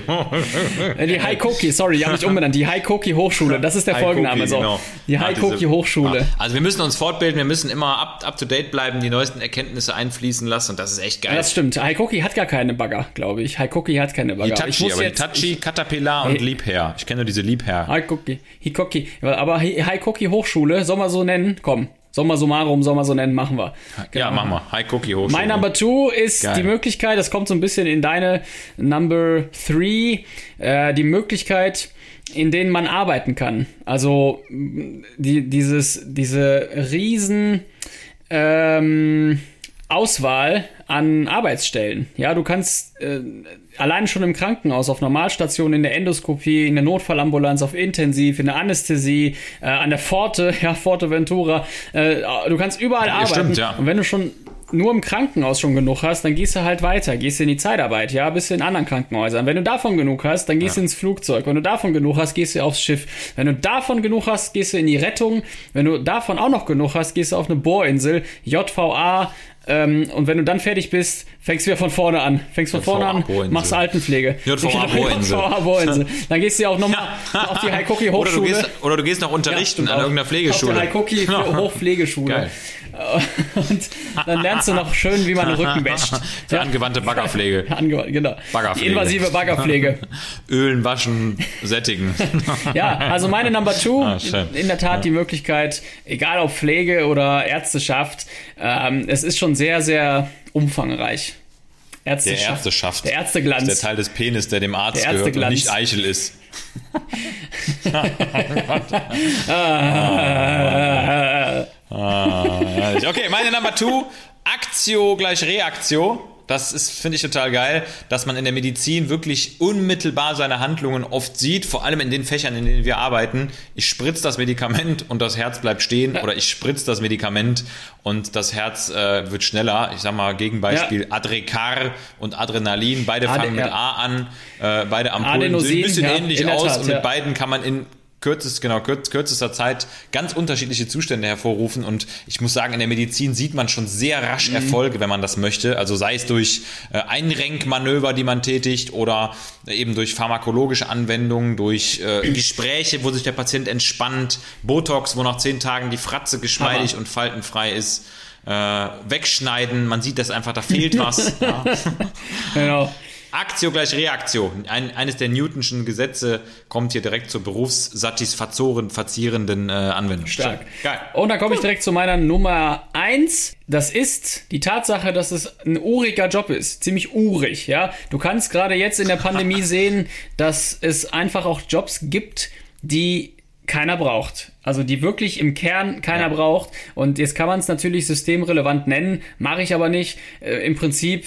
Die Haikoki, sorry, die haben mich umbenannt. Die Haikoki Hochschule, das ist der Haikoki, Folgenname. So. genau. Die Haikoki Hochschule. Ja. Also wir müssen uns fortbilden, wir müssen immer up, up to date bleiben, die neuesten Erkenntnisse einfließen lassen und das ist echt geil. Das stimmt. Haikoki hat gar keine Bagger, glaube ich. Haikoki hat keine Bagger. ich Hitachi, muss aber jetzt, Hitachi, Caterpillar und Hey. Liebherr. Ich kenne nur diese Liebherr. Haikoki, Hikoki. Aber Haikoki Hochschule, soll man so nennen? Komm. Sommer summarum, man so nennen, machen wir. Ja, mach mal. Hi Cookie Hochschule. Mein Number Two ist Geil. die Möglichkeit, das kommt so ein bisschen in deine Number Three, äh, die Möglichkeit, in denen man arbeiten kann. Also mh, die, dieses, diese riesen ähm, Auswahl an Arbeitsstellen. Ja, du kannst äh, allein schon im Krankenhaus, auf Normalstation, in der Endoskopie, in der Notfallambulanz, auf Intensiv, in der Anästhesie, äh, an der Pforte, ja, Forteventura, äh, du kannst überall arbeiten. stimmt, ja. Und wenn du schon nur im Krankenhaus schon genug hast, dann gehst du halt weiter, gehst in die Zeitarbeit, ja, bist du in anderen Krankenhäusern. Wenn du davon genug hast, dann gehst du ins Flugzeug. Wenn du davon genug hast, gehst du aufs Schiff. Wenn du davon genug hast, gehst du in die Rettung. Wenn du davon auch noch genug hast, gehst du auf eine Bohrinsel, JVA. Ähm, und wenn du dann fertig bist, fängst du wieder von vorne an. Fängst von vorne an, machst Altenpflege. JVA Bohrinsel. Dann gehst du ja auch nochmal auf die Haikoki oder, du Hochschule. gehst, oder du gehst noch unterrichten an irgendeiner Pflegeschule. Auf der Haikoki Hochpflegeschule. Geil. Und dann lernst du noch schön, wie man den Rücken wäscht. Die angewandte Baggerpflege. Ange genau. Baggerpflege. Die invasive Baggerpflege. Ölen, waschen, sättigen. Ja, also meine Number Two, Ah, in der Tat die Möglichkeit, egal ob Pflege oder Ärzteschaft, ähm, es ist schon sehr, sehr umfangreich. Der Ärzteschaft. Der Ärzteglanz. Der Teil des Penis, der dem Arzt Der gehört und nicht Eichel ist. Ah, okay, meine Number two. Aktio gleich Reaktio. Das ist, finde ich, total geil, dass man in der Medizin wirklich unmittelbar seine Handlungen oft sieht, vor allem in den Fächern, in denen wir arbeiten. Ich spritze das Medikament und das Herz bleibt stehen oder ich spritze das Medikament und das Herz äh, wird schneller. Ich sag mal, Gegenbeispiel Adrecar und Adrenalin, beide Ade- fangen mit ja. A an, äh, beide Ampullen Adenosin, sehen ein bisschen ja, ähnlich aus Tat, und ja. mit beiden kann man in kürzest, genau, kürz, kürzester Zeit ganz unterschiedliche Zustände hervorrufen. Und ich muss sagen, in der Medizin sieht man schon sehr Mhm. rasch Erfolge, wenn man das möchte. Also sei es durch äh, Einrenkmanöver, die man tätigt, oder eben durch pharmakologische Anwendungen, durch äh, Gespräche, wo sich der Patient entspannt, Botox, wo nach zehn Tagen die Fratze geschmeidig Hammer. und faltenfrei ist. Äh, wegschneiden, man sieht das einfach, da fehlt was. ja. Genau. Aktio gleich Reaktio. Ein, eines der Newtonschen Gesetze kommt hier direkt zur berufssatisfaktoren verzierenden äh, Anwendung. Stark. Geil. Und dann komme ich direkt zu meiner Nummer eins. Das ist die Tatsache, dass es ein uriger Job ist. Ziemlich urig, ja. Du kannst gerade jetzt in der Pandemie sehen, dass es einfach auch Jobs gibt, die keiner braucht. Also die wirklich im Kern keiner braucht. Und jetzt kann man es natürlich systemrelevant nennen, mache ich aber nicht. Äh, Im Prinzip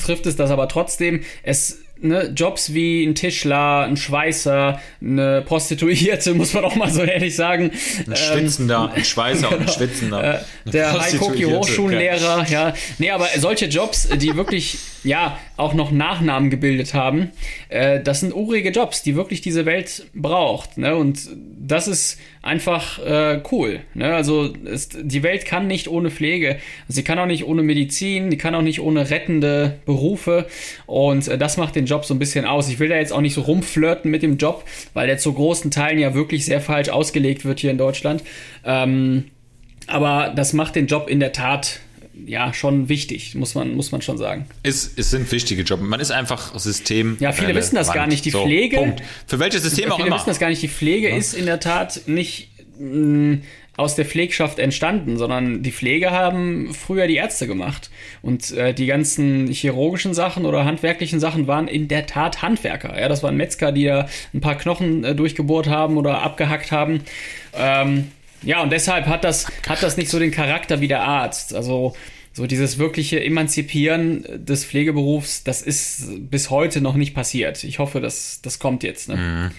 trifft es das aber trotzdem. Es ne, Jobs wie ein Tischler, ein Schweißer, eine Prostituierte, muss man auch mal so ehrlich sagen. Ein Schwitzender, ein Schweißer und ein Schwitzender. Äh, der Haikoki. Hochschullehrer, ja. Nee, aber solche Jobs, die wirklich, ja, auch noch Nachnamen gebildet haben, äh, das sind urige Jobs, die wirklich diese Welt braucht, ne? Und das ist einfach äh, cool, ne? Also es, die Welt kann nicht ohne Pflege, sie kann auch nicht ohne Medizin, die kann auch nicht ohne rettende Berufe und äh, das macht den Job so ein bisschen aus. Ich will da jetzt auch nicht so rumflirten mit dem Job, weil der zu großen Teilen ja wirklich sehr falsch ausgelegt wird hier in Deutschland. Ähm, aber das macht den Job in der Tat ja schon wichtig, muss man, muss man schon sagen. Es, es sind wichtige Jobs. Man ist einfach System. Ja, viele wissen das gar nicht. Die Pflege- Punkt. Für welches System auch Viele immer. wissen das gar nicht. Die Pflege ist in der Tat nicht mh, aus der Pflegschaft entstanden, sondern die Pflege haben früher die Ärzte gemacht. Und äh, die ganzen chirurgischen Sachen oder handwerklichen Sachen waren in der Tat Handwerker. Ja, das waren Metzger, die da ein paar Knochen äh, durchgebohrt haben oder abgehackt haben. Ähm, ja, und deshalb hat das, hat das nicht so den Charakter wie der Arzt. Also so dieses wirkliche Emanzipieren des Pflegeberufs, das ist bis heute noch nicht passiert. Ich hoffe, das, das kommt jetzt. Ne?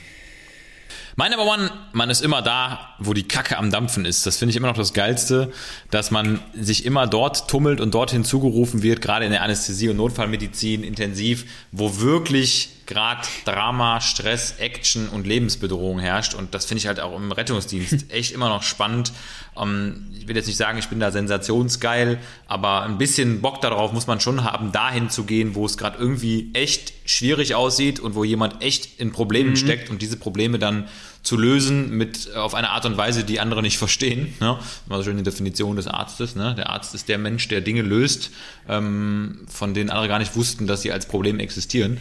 Mein Number One, man ist immer da, wo die Kacke am Dampfen ist. Das finde ich immer noch das Geilste, dass man sich immer dort tummelt und dorthin zugerufen wird, gerade in der Anästhesie- und Notfallmedizin intensiv, wo wirklich gerade Drama, Stress, Action und Lebensbedrohung herrscht. Und das finde ich halt auch im Rettungsdienst echt immer noch spannend. Ähm, ich will jetzt nicht sagen, ich bin da sensationsgeil, aber ein bisschen Bock darauf muss man schon haben, dahin zu gehen, wo es gerade irgendwie echt schwierig aussieht und wo jemand echt in Problemen steckt und diese Probleme dann zu lösen mit äh, auf eine Art und Weise, die andere nicht verstehen. Ne? Immer so schön die Definition des Arztes. Ne? Der Arzt ist der Mensch, der Dinge löst, ähm, von denen andere gar nicht wussten, dass sie als Problem existieren.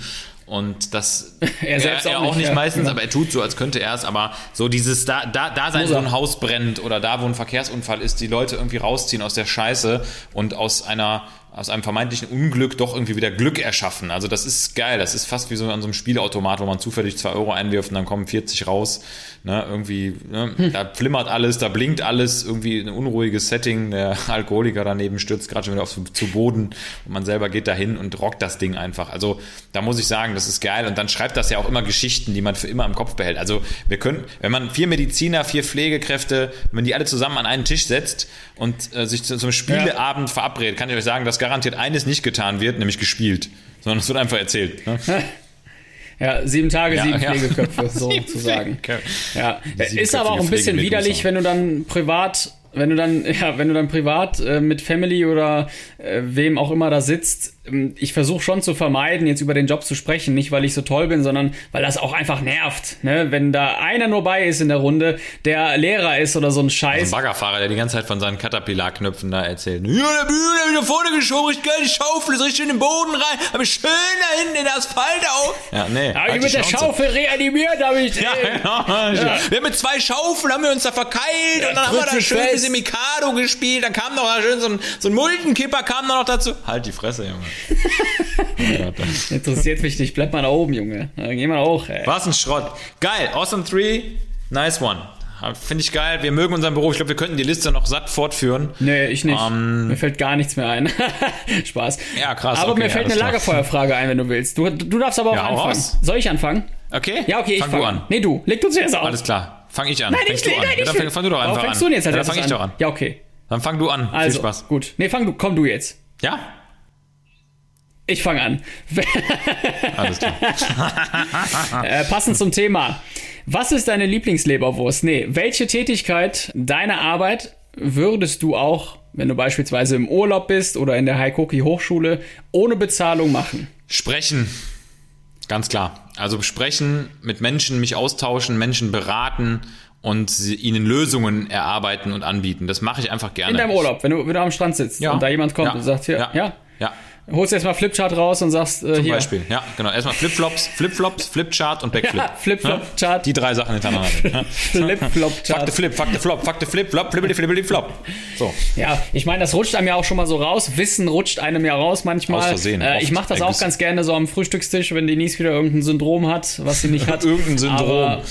Und das Er selbst er, auch auch nicht, ja. meistens, Ja. aber er tut so, als könnte er es. Aber so dieses da, da, da sein, wo er. ein Haus brennt oder da, wo ein Verkehrsunfall ist, die Leute irgendwie rausziehen aus der Scheiße und aus einer aus einem vermeintlichen Unglück doch irgendwie wieder Glück erschaffen. Also das ist geil. Das ist fast wie so an so einem Spielautomat, wo man zufällig zwei Euro einwirft und dann kommen 40 raus. Ne, irgendwie, ne, Hm. da flimmert alles, da blinkt alles, irgendwie ein unruhiges Setting. Der Alkoholiker daneben stürzt gerade schon wieder auf, zu Boden und man selber geht dahin und rockt das Ding einfach. Also da muss ich sagen, das ist geil. Und dann schreibt das ja auch immer Geschichten, die man für immer im Kopf behält. Also wir können, wenn man vier Mediziner, vier Pflegekräfte, wenn die alle zusammen an einen Tisch setzt und äh, sich zu, zum Spieleabend verabredet, kann ich euch sagen, dass garantiert eines nicht getan wird, nämlich gespielt. Sondern es wird einfach erzählt. Ne? Ja, sieben Tage, Ja, sieben ja. Pflegeköpfe, so Sieben zu sagen. Pflegeköpfe. Ja, Die ist aber auch ein bisschen widerlich, wenn du dann privat, wenn du dann, ja, wenn du dann privat äh, mit Family oder äh, wem auch immer da sitzt. Ähm, Ich versuche schon zu vermeiden, jetzt über den Job zu sprechen, nicht weil ich so toll bin, sondern weil das auch einfach nervt. Ne? Wenn da einer nur bei ist in der Runde, der Lehrer ist oder so ein Ein Scheiß. Baggerfahrer, der die ganze Zeit von seinen Caterpillar-Knöpfen da erzählt. Ja, der Bühne ich nach vorne geschoben, richtig geil, die Schaufel ist richtig in den Boden rein, hab ich schön da hinten den Asphalt auf. Ja, nee. Hab ich mit der. Schaufel reanimiert, habe ich. Ja, äh, genau. Wir haben mit zwei Schaufeln haben wir uns da verkeilt und dann haben wir da schön diese Mikado gespielt. Dann kam noch schön so ein, so ein Muldenkipper kam da noch dazu. Halt die Fresse, Junge. Interessiert mich nicht, bleib mal da oben, Junge. Da geh mal hoch, ey. Was ein Schrott. Geil. Awesome 3. Nice one. Finde ich geil. Wir mögen unseren Beruf. Ich glaube, wir könnten die Liste noch satt fortführen. Nee, ich nicht. Ähm, mir fällt gar nichts mehr ein. Spaß. Ja, krass, Aber okay, mir fällt eine. Lagerfeuerfrage ein, wenn du willst. Du, du darfst aber auch Ja, anfangen. raus. Soll ich anfangen? Okay? Ja, okay, ich fang fange du an. Nee, du. Leg du zuerst auf. Alles klar. Fang ich an. Nein, Fängst ich, du an. nein, ja, ich dann fang, du doch einfach fängst an. du jetzt als ja, dann fang ich doch an. Ja, okay. Dann fang du an. Also, Viel Spaß. gut. Nee, fang du, komm du jetzt. Ja? Ich fange an. Alles klar. äh, passend zum Thema. Was ist deine Lieblingsleberwurst? Nee, welche Tätigkeit deiner Arbeit würdest du auch, wenn du beispielsweise im Urlaub bist oder in der Haikoki Hochschule, ohne Bezahlung machen? Sprechen. Ganz klar. Also sprechen, mit Menschen mich austauschen, Menschen beraten und ihnen Lösungen erarbeiten und anbieten. Das mache ich einfach gerne. In deinem Urlaub, wenn du, wenn du am Strand sitzt Ja. und da jemand kommt Ja. und sagt, hier, ja, Ja. Ja. Holst jetzt mal Flipchart raus und sagst, äh, Zum hier, Beispiel. Ja, genau. Erstmal Flipflops, Flipflops, Flipchart und Backflip. Ja, Flip-Flop, Ja? Chart. Die drei Sachen hintereinander. Flip-Flop-Chart. Fuck the Flip, fuck the Flop, fuck the Flip, Flop, flippity flippity flop. So. Ja, ich meine, das rutscht einem ja auch schon mal so raus. Wissen rutscht einem ja raus manchmal. Aus Versehen, Äh, ich mache das auch ganz gerne so am Frühstückstisch, wenn Denise wieder irgendein Syndrom hat, was sie nicht hat. Irgendein Syndrom. Aber,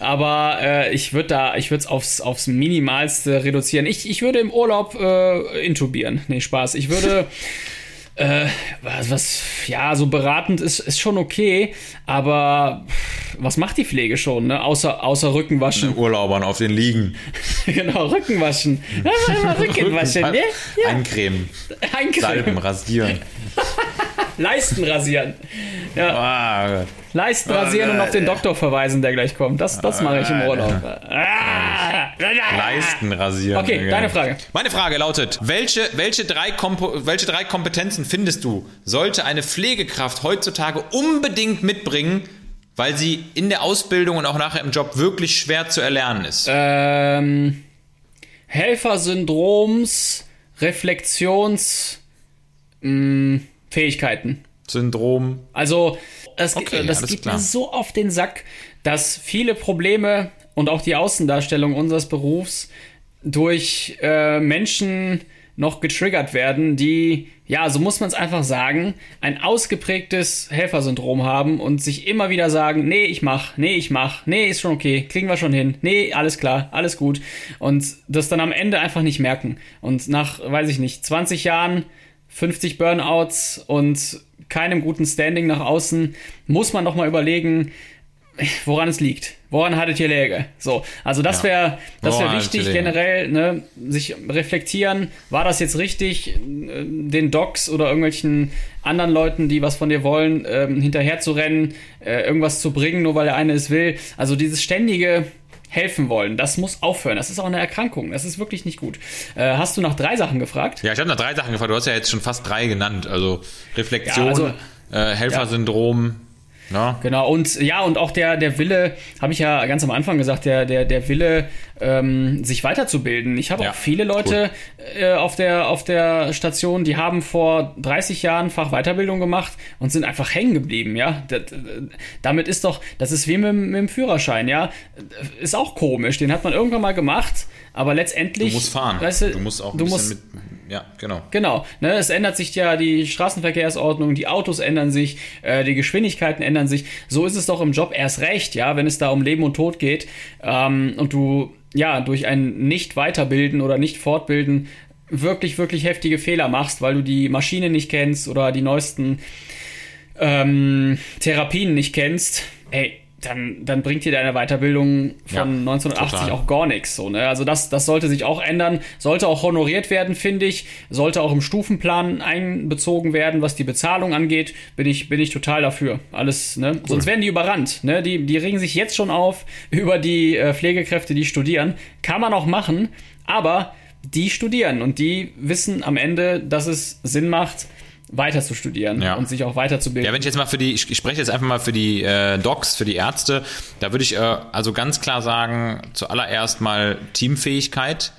aber äh, ich würde da, ich würde es aufs, aufs Minimalste reduzieren. Ich, ich würde im Urlaub äh, intubieren. Nee, Spaß. Ich würde. Äh, was, was, ja, so beratend ist, ist schon okay, aber was macht die Pflege schon, ne? Außer, außer Rücken waschen. Urlaubern auf den Liegen. genau, Rücken waschen. Ja, immer Rücken waschen, ne? Ja, Eincremen, eincremen. salben, rasieren. Leisten rasieren. Ja, Ah, Gott. Leisten rasieren und auf den Doktor verweisen, der gleich kommt. Das, das mache ich im Urlaub. Ah. Leisten rasieren. Okay, deine Frage. Meine Frage lautet, welche, welche, drei Kompo welche drei Kompetenzen findest du, sollte eine Pflegekraft heutzutage unbedingt mitbringen, weil sie in der Ausbildung und auch nachher im Job wirklich schwer zu erlernen ist? Ähm, Helfersyndroms, Reflexions, mh, Fähigkeiten. Syndrom. Also, das, Okay, das geht klar. mir so auf den Sack, dass viele Probleme und auch die Außendarstellung unseres Berufs durch äh, Menschen noch getriggert werden, die, ja, so muss man es einfach sagen, ein ausgeprägtes Helfersyndrom haben und sich immer wieder sagen, nee, ich mach, nee, ich mach, nee, ist schon okay, kriegen wir schon hin, nee, alles klar, alles gut. Und das dann am Ende einfach nicht merken. Und nach, weiß ich nicht, 20 Jahren, 50 Burnouts und keinem guten Standing nach außen, muss man doch mal überlegen, woran es liegt. Woran hattet ihr Läge? So, also das Ja. wäre das hattet wichtig generell, ne, sich reflektieren, war das jetzt richtig, äh, den Docs oder irgendwelchen anderen Leuten, die was von dir wollen, ähm, hinterher zu rennen, äh, irgendwas zu bringen, nur weil der eine es will. Also dieses ständige helfen wollen, das muss aufhören. Das ist auch eine Erkrankung. Das ist wirklich nicht gut. Äh, hast du nach drei Sachen gefragt? Ja, ich habe nach drei Sachen gefragt. Du hast ja jetzt schon fast drei genannt. Also Reflexion, Ja, also- äh, Helfersyndrom. Ja. Genau, und ja, und auch der, der Wille, habe ich ja ganz am Anfang gesagt, der, der, der Wille, ähm, sich weiterzubilden. Ich habe Ja, auch viele Leute äh, auf, der, auf der Station, die haben vor 30 Jahren Fach Weiterbildung gemacht und sind einfach hängen geblieben, ja. Das, damit ist doch, das ist wie mit, dem- mit dem Führerschein, ja. Ist auch komisch, den hat man irgendwann mal gemacht, aber Du letztendlich. musst fahren. Weißt du, du musst auch ein du bisschen musst, mit. Ja, genau. Genau, ne, es ändert sich ja die Straßenverkehrsordnung, die Autos ändern sich, äh, die Geschwindigkeiten ändern sich. So ist es doch im Job erst recht, ja, wenn es da um Leben und Tod geht ähm, und du ja durch ein Nicht-Weiterbilden oder Nicht-Fortbilden wirklich, wirklich heftige Fehler machst, weil du die Maschine nicht kennst oder die neuesten ähm, Therapien nicht kennst, ey, dann, dann bringt dir deine Weiterbildung von Ja, 1980 total. auch gar nichts. So, ne? Also das, das sollte sich auch ändern, sollte auch honoriert werden, finde ich, sollte auch im Stufenplan einbezogen werden, was die Bezahlung angeht, bin ich, bin ich total dafür. Alles, ne? Sonst werden die überrannt. Ne? Die, die regen sich jetzt schon auf über die äh, Pflegekräfte, die studieren. Kann man auch machen, aber die studieren und die wissen am Ende, dass es Sinn macht, weiter zu studieren Ja. und sich auch weiterzubilden. Ja, wenn ich jetzt mal für die, ich, spreche jetzt einfach mal für die äh, Docs, für die Ärzte, da würde ich äh, also ganz klar sagen, zuallererst mal Teamfähigkeit.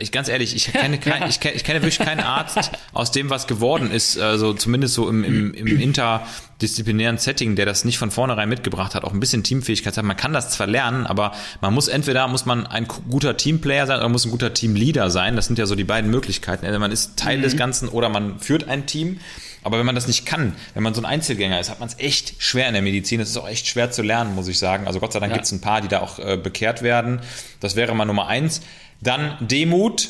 Ich ganz ehrlich, ich kenne, kein, ich, kenne, ich kenne wirklich keinen Arzt, aus dem was geworden ist, also zumindest so im, im, im interdisziplinären Setting, der das nicht von vornherein mitgebracht hat, auch ein bisschen Teamfähigkeit hat. Man kann das zwar lernen, aber man muss entweder muss man ein guter Teamplayer sein oder muss ein guter Teamleader sein. Das sind ja so die beiden Möglichkeiten. Entweder man ist Teil des Ganzen oder man führt ein Team. Aber wenn man das nicht kann, wenn man so ein Einzelgänger ist, hat man es echt schwer in der Medizin. Das ist auch echt schwer zu lernen, muss ich sagen. Also Gott sei Dank Ja. gibt es ein paar, die da auch äh, bekehrt werden. Das wäre mal Nummer eins. Dann Demut.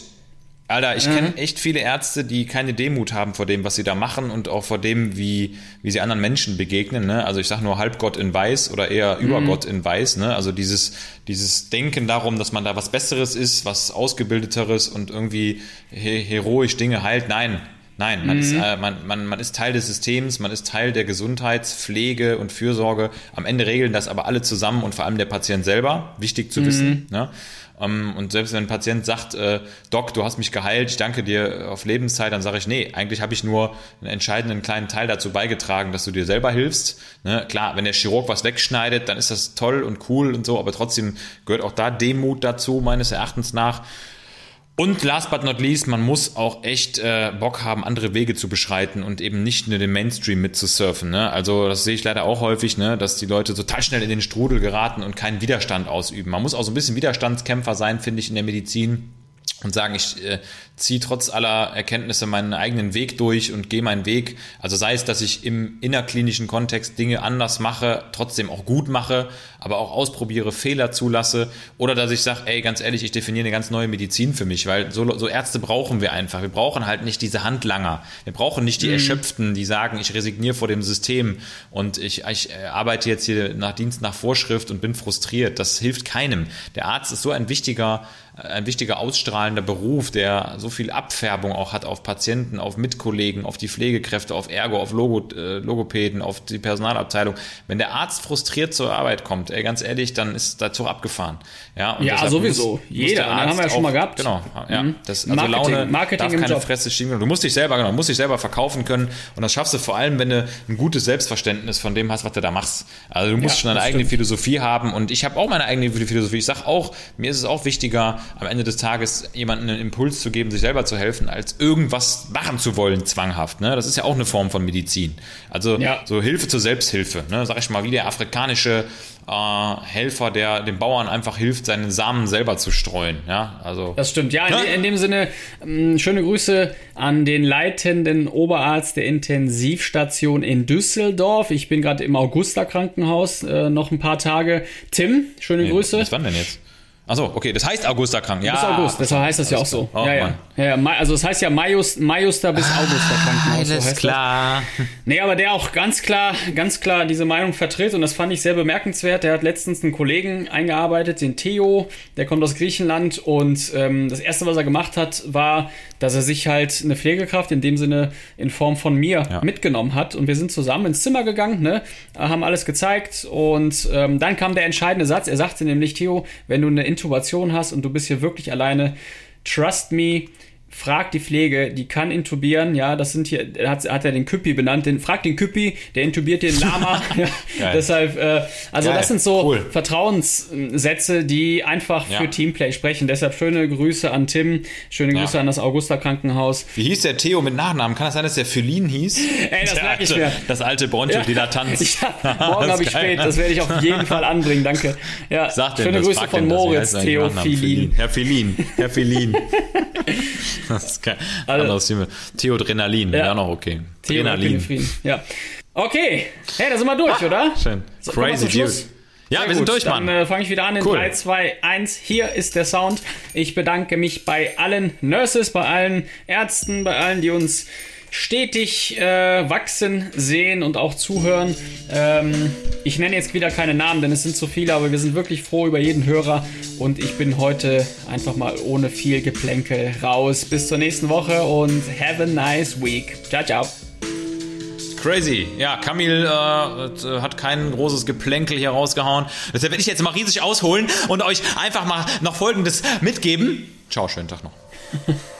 Alter, ich kenne echt viele Ärzte, die keine Demut haben vor dem, was sie da machen und auch vor dem, wie, wie sie anderen Menschen begegnen. Ne? Also ich sage nur Halbgott in Weiß oder eher Übergott in Weiß. Ne? Also dieses, dieses Denken darum, dass man da was Besseres ist, was Ausgebildeteres und irgendwie he heroisch Dinge heilt. Nein, Nein, man, ist, äh, man, man, man ist Teil des Systems, man ist Teil der Gesundheitspflege und Fürsorge. Am Ende regeln das aber alle zusammen und vor allem der Patient selber. Wichtig zu wissen. Ne? Ähm, und selbst wenn ein Patient sagt, äh, Doc, du hast mich geheilt, ich danke dir auf Lebenszeit, dann sage ich, nee, eigentlich habe ich nur einen entscheidenden kleinen Teil dazu beigetragen, dass du dir selber hilfst. Ne? Klar, wenn der Chirurg was wegschneidet, dann ist das toll und cool und so, aber trotzdem gehört auch da Demut dazu, meines Erachtens nach. Und last but not least, man muss auch echt äh, Bock haben, andere Wege zu beschreiten und eben nicht nur den Mainstream mitzusurfen. Ne? Also das sehe ich leider auch häufig, ne? dass die Leute total schnell in den Strudel geraten und keinen Widerstand ausüben. Man muss auch so ein bisschen Widerstandskämpfer sein, finde ich, in der Medizin und sagen, ich äh, ziehe trotz aller Erkenntnisse meinen eigenen Weg durch und gehe meinen Weg. Also sei es, dass ich im innerklinischen Kontext Dinge anders mache, trotzdem auch gut mache, aber auch ausprobiere, Fehler zulasse oder dass ich sage, ey, ganz ehrlich, ich definiere eine ganz neue Medizin für mich, weil so, so Ärzte brauchen wir einfach. Wir brauchen halt nicht diese Handlanger. Wir brauchen nicht die Erschöpften, die sagen, ich resigniere vor dem System und ich, ich äh, arbeite jetzt hier nach Dienst nach Vorschrift und bin frustriert. Das hilft keinem. Der Arzt ist so ein wichtiger ein wichtiger ausstrahlender Beruf, der so viel Abfärbung auch hat auf Patienten, auf Mitkollegen, auf die Pflegekräfte, auf Ergo, auf Logo, äh, Logopäden, auf die Personalabteilung. Wenn der Arzt frustriert zur Arbeit kommt, ey, ganz ehrlich, dann ist der Zug abgefahren. Ja, und Ja, sowieso. muss Jeder. dann haben wir ja schon mal auch- gehabt. Genau, ja. Mhm. Das, also Marketing, Laune Marketing darf keine Job. Fresse schieben. Du musst dich selber, genau, musst dich selber verkaufen können und das schaffst du vor allem, wenn du ein gutes Selbstverständnis von dem hast, was du da machst. Also du musst Ja, schon deine eigene stimmt. Philosophie haben und ich habe auch meine eigene Philosophie. Ich sage auch, mir ist es auch wichtiger, am Ende des Tages jemandem einen Impuls zu geben, sich selber zu helfen, als irgendwas machen zu wollen, zwanghaft. Ne? Das ist ja auch eine Form von Medizin. Also Ja. so Hilfe zur Selbsthilfe. Ne? Sag ich mal, wie der afrikanische äh, Helfer, der dem Bauern einfach hilft, seine Samen selber zu streuen. Ja, also Das stimmt. Ja, in, de- in dem Sinne, ähm, schöne Grüße an den leitenden Oberarzt der Intensivstation in Düsseldorf. Ich bin gerade im Augusta Krankenhaus, äh, noch ein paar Tage. Tim, schöne Grüße. Bis wann denn jetzt? Achso, okay, das heißt Augusta krank. Ja, Bis August, deshalb heißt das ja auch alles so. klar. Oh, ja, ja. Ja, ja. Also es heißt ja Majus, Majuster bis Augusta Krankenhaus. so heißt Alles das. klar. Nee, aber der auch ganz klar, ganz klar diese Meinung vertritt und das fand ich sehr bemerkenswert. Der hat letztens einen Kollegen eingearbeitet, den Theo, der kommt aus Griechenland und ähm, das erste, was er gemacht hat, war, dass er sich halt eine Pflegekraft in dem Sinne in Form von mir Ja. mitgenommen hat und wir sind zusammen ins Zimmer gegangen, ne, haben alles gezeigt und ähm, dann kam der entscheidende Satz. Er sagte nämlich, Theo, wenn du eine Intubation hast und du bist hier wirklich alleine, trust me, Frag die Pflege, die kann intubieren, ja, das sind hier, er hat, hat er den Küppi benannt, den, frag den Küppi, der intubiert den Lama. ja, deshalb, äh, also Geil, das sind so cool. Vertrauenssätze, die einfach für Ja. Teamplay sprechen. Deshalb schöne Grüße an Tim, schöne Grüße Ja. an das Augusta Krankenhaus. Wie hieß der Theo mit Nachnamen? Kann das sein, dass der Philin hieß? Ey, das der merk ich mir. Das alte Broncho-Dilettanz. Morgen habe ich spät, das werde ich auf jeden Fall anbringen, danke. Ja, denn schöne das? Grüße Fragt von denn Moritz, Theo? Filin. Herr Filin. Herr Filin. Das ist kein anderes Thema. Theodrenalin, ja. Ja. noch okay. Theo Adrenalin. Frieden. Ja. Okay, hey, da sind wir durch, oder? Schön. So, Crazy. Schluss? Ja, Sehr wir sind gut, durch, Mann. Dann äh, fange ich wieder an in Cool. 3, 2, 1. Hier ist der Sound. Ich bedanke mich bei allen Nurses, bei allen Ärzten, bei allen, die uns stetig äh, wachsen sehen und auch zuhören. Ähm, ich nenne jetzt wieder keine Namen, denn es sind zu viele, aber wir sind wirklich froh über jeden Hörer und ich bin heute einfach mal ohne viel Geplänkel raus. Bis zur nächsten Woche und have a nice week. Ciao, ciao. Crazy. Ja, Kamil äh, hat kein großes Geplänkel hier rausgehauen. Deshalb werde ich jetzt mal riesig ausholen und euch einfach mal noch Folgendes mitgeben. Ciao, schönen Tag noch.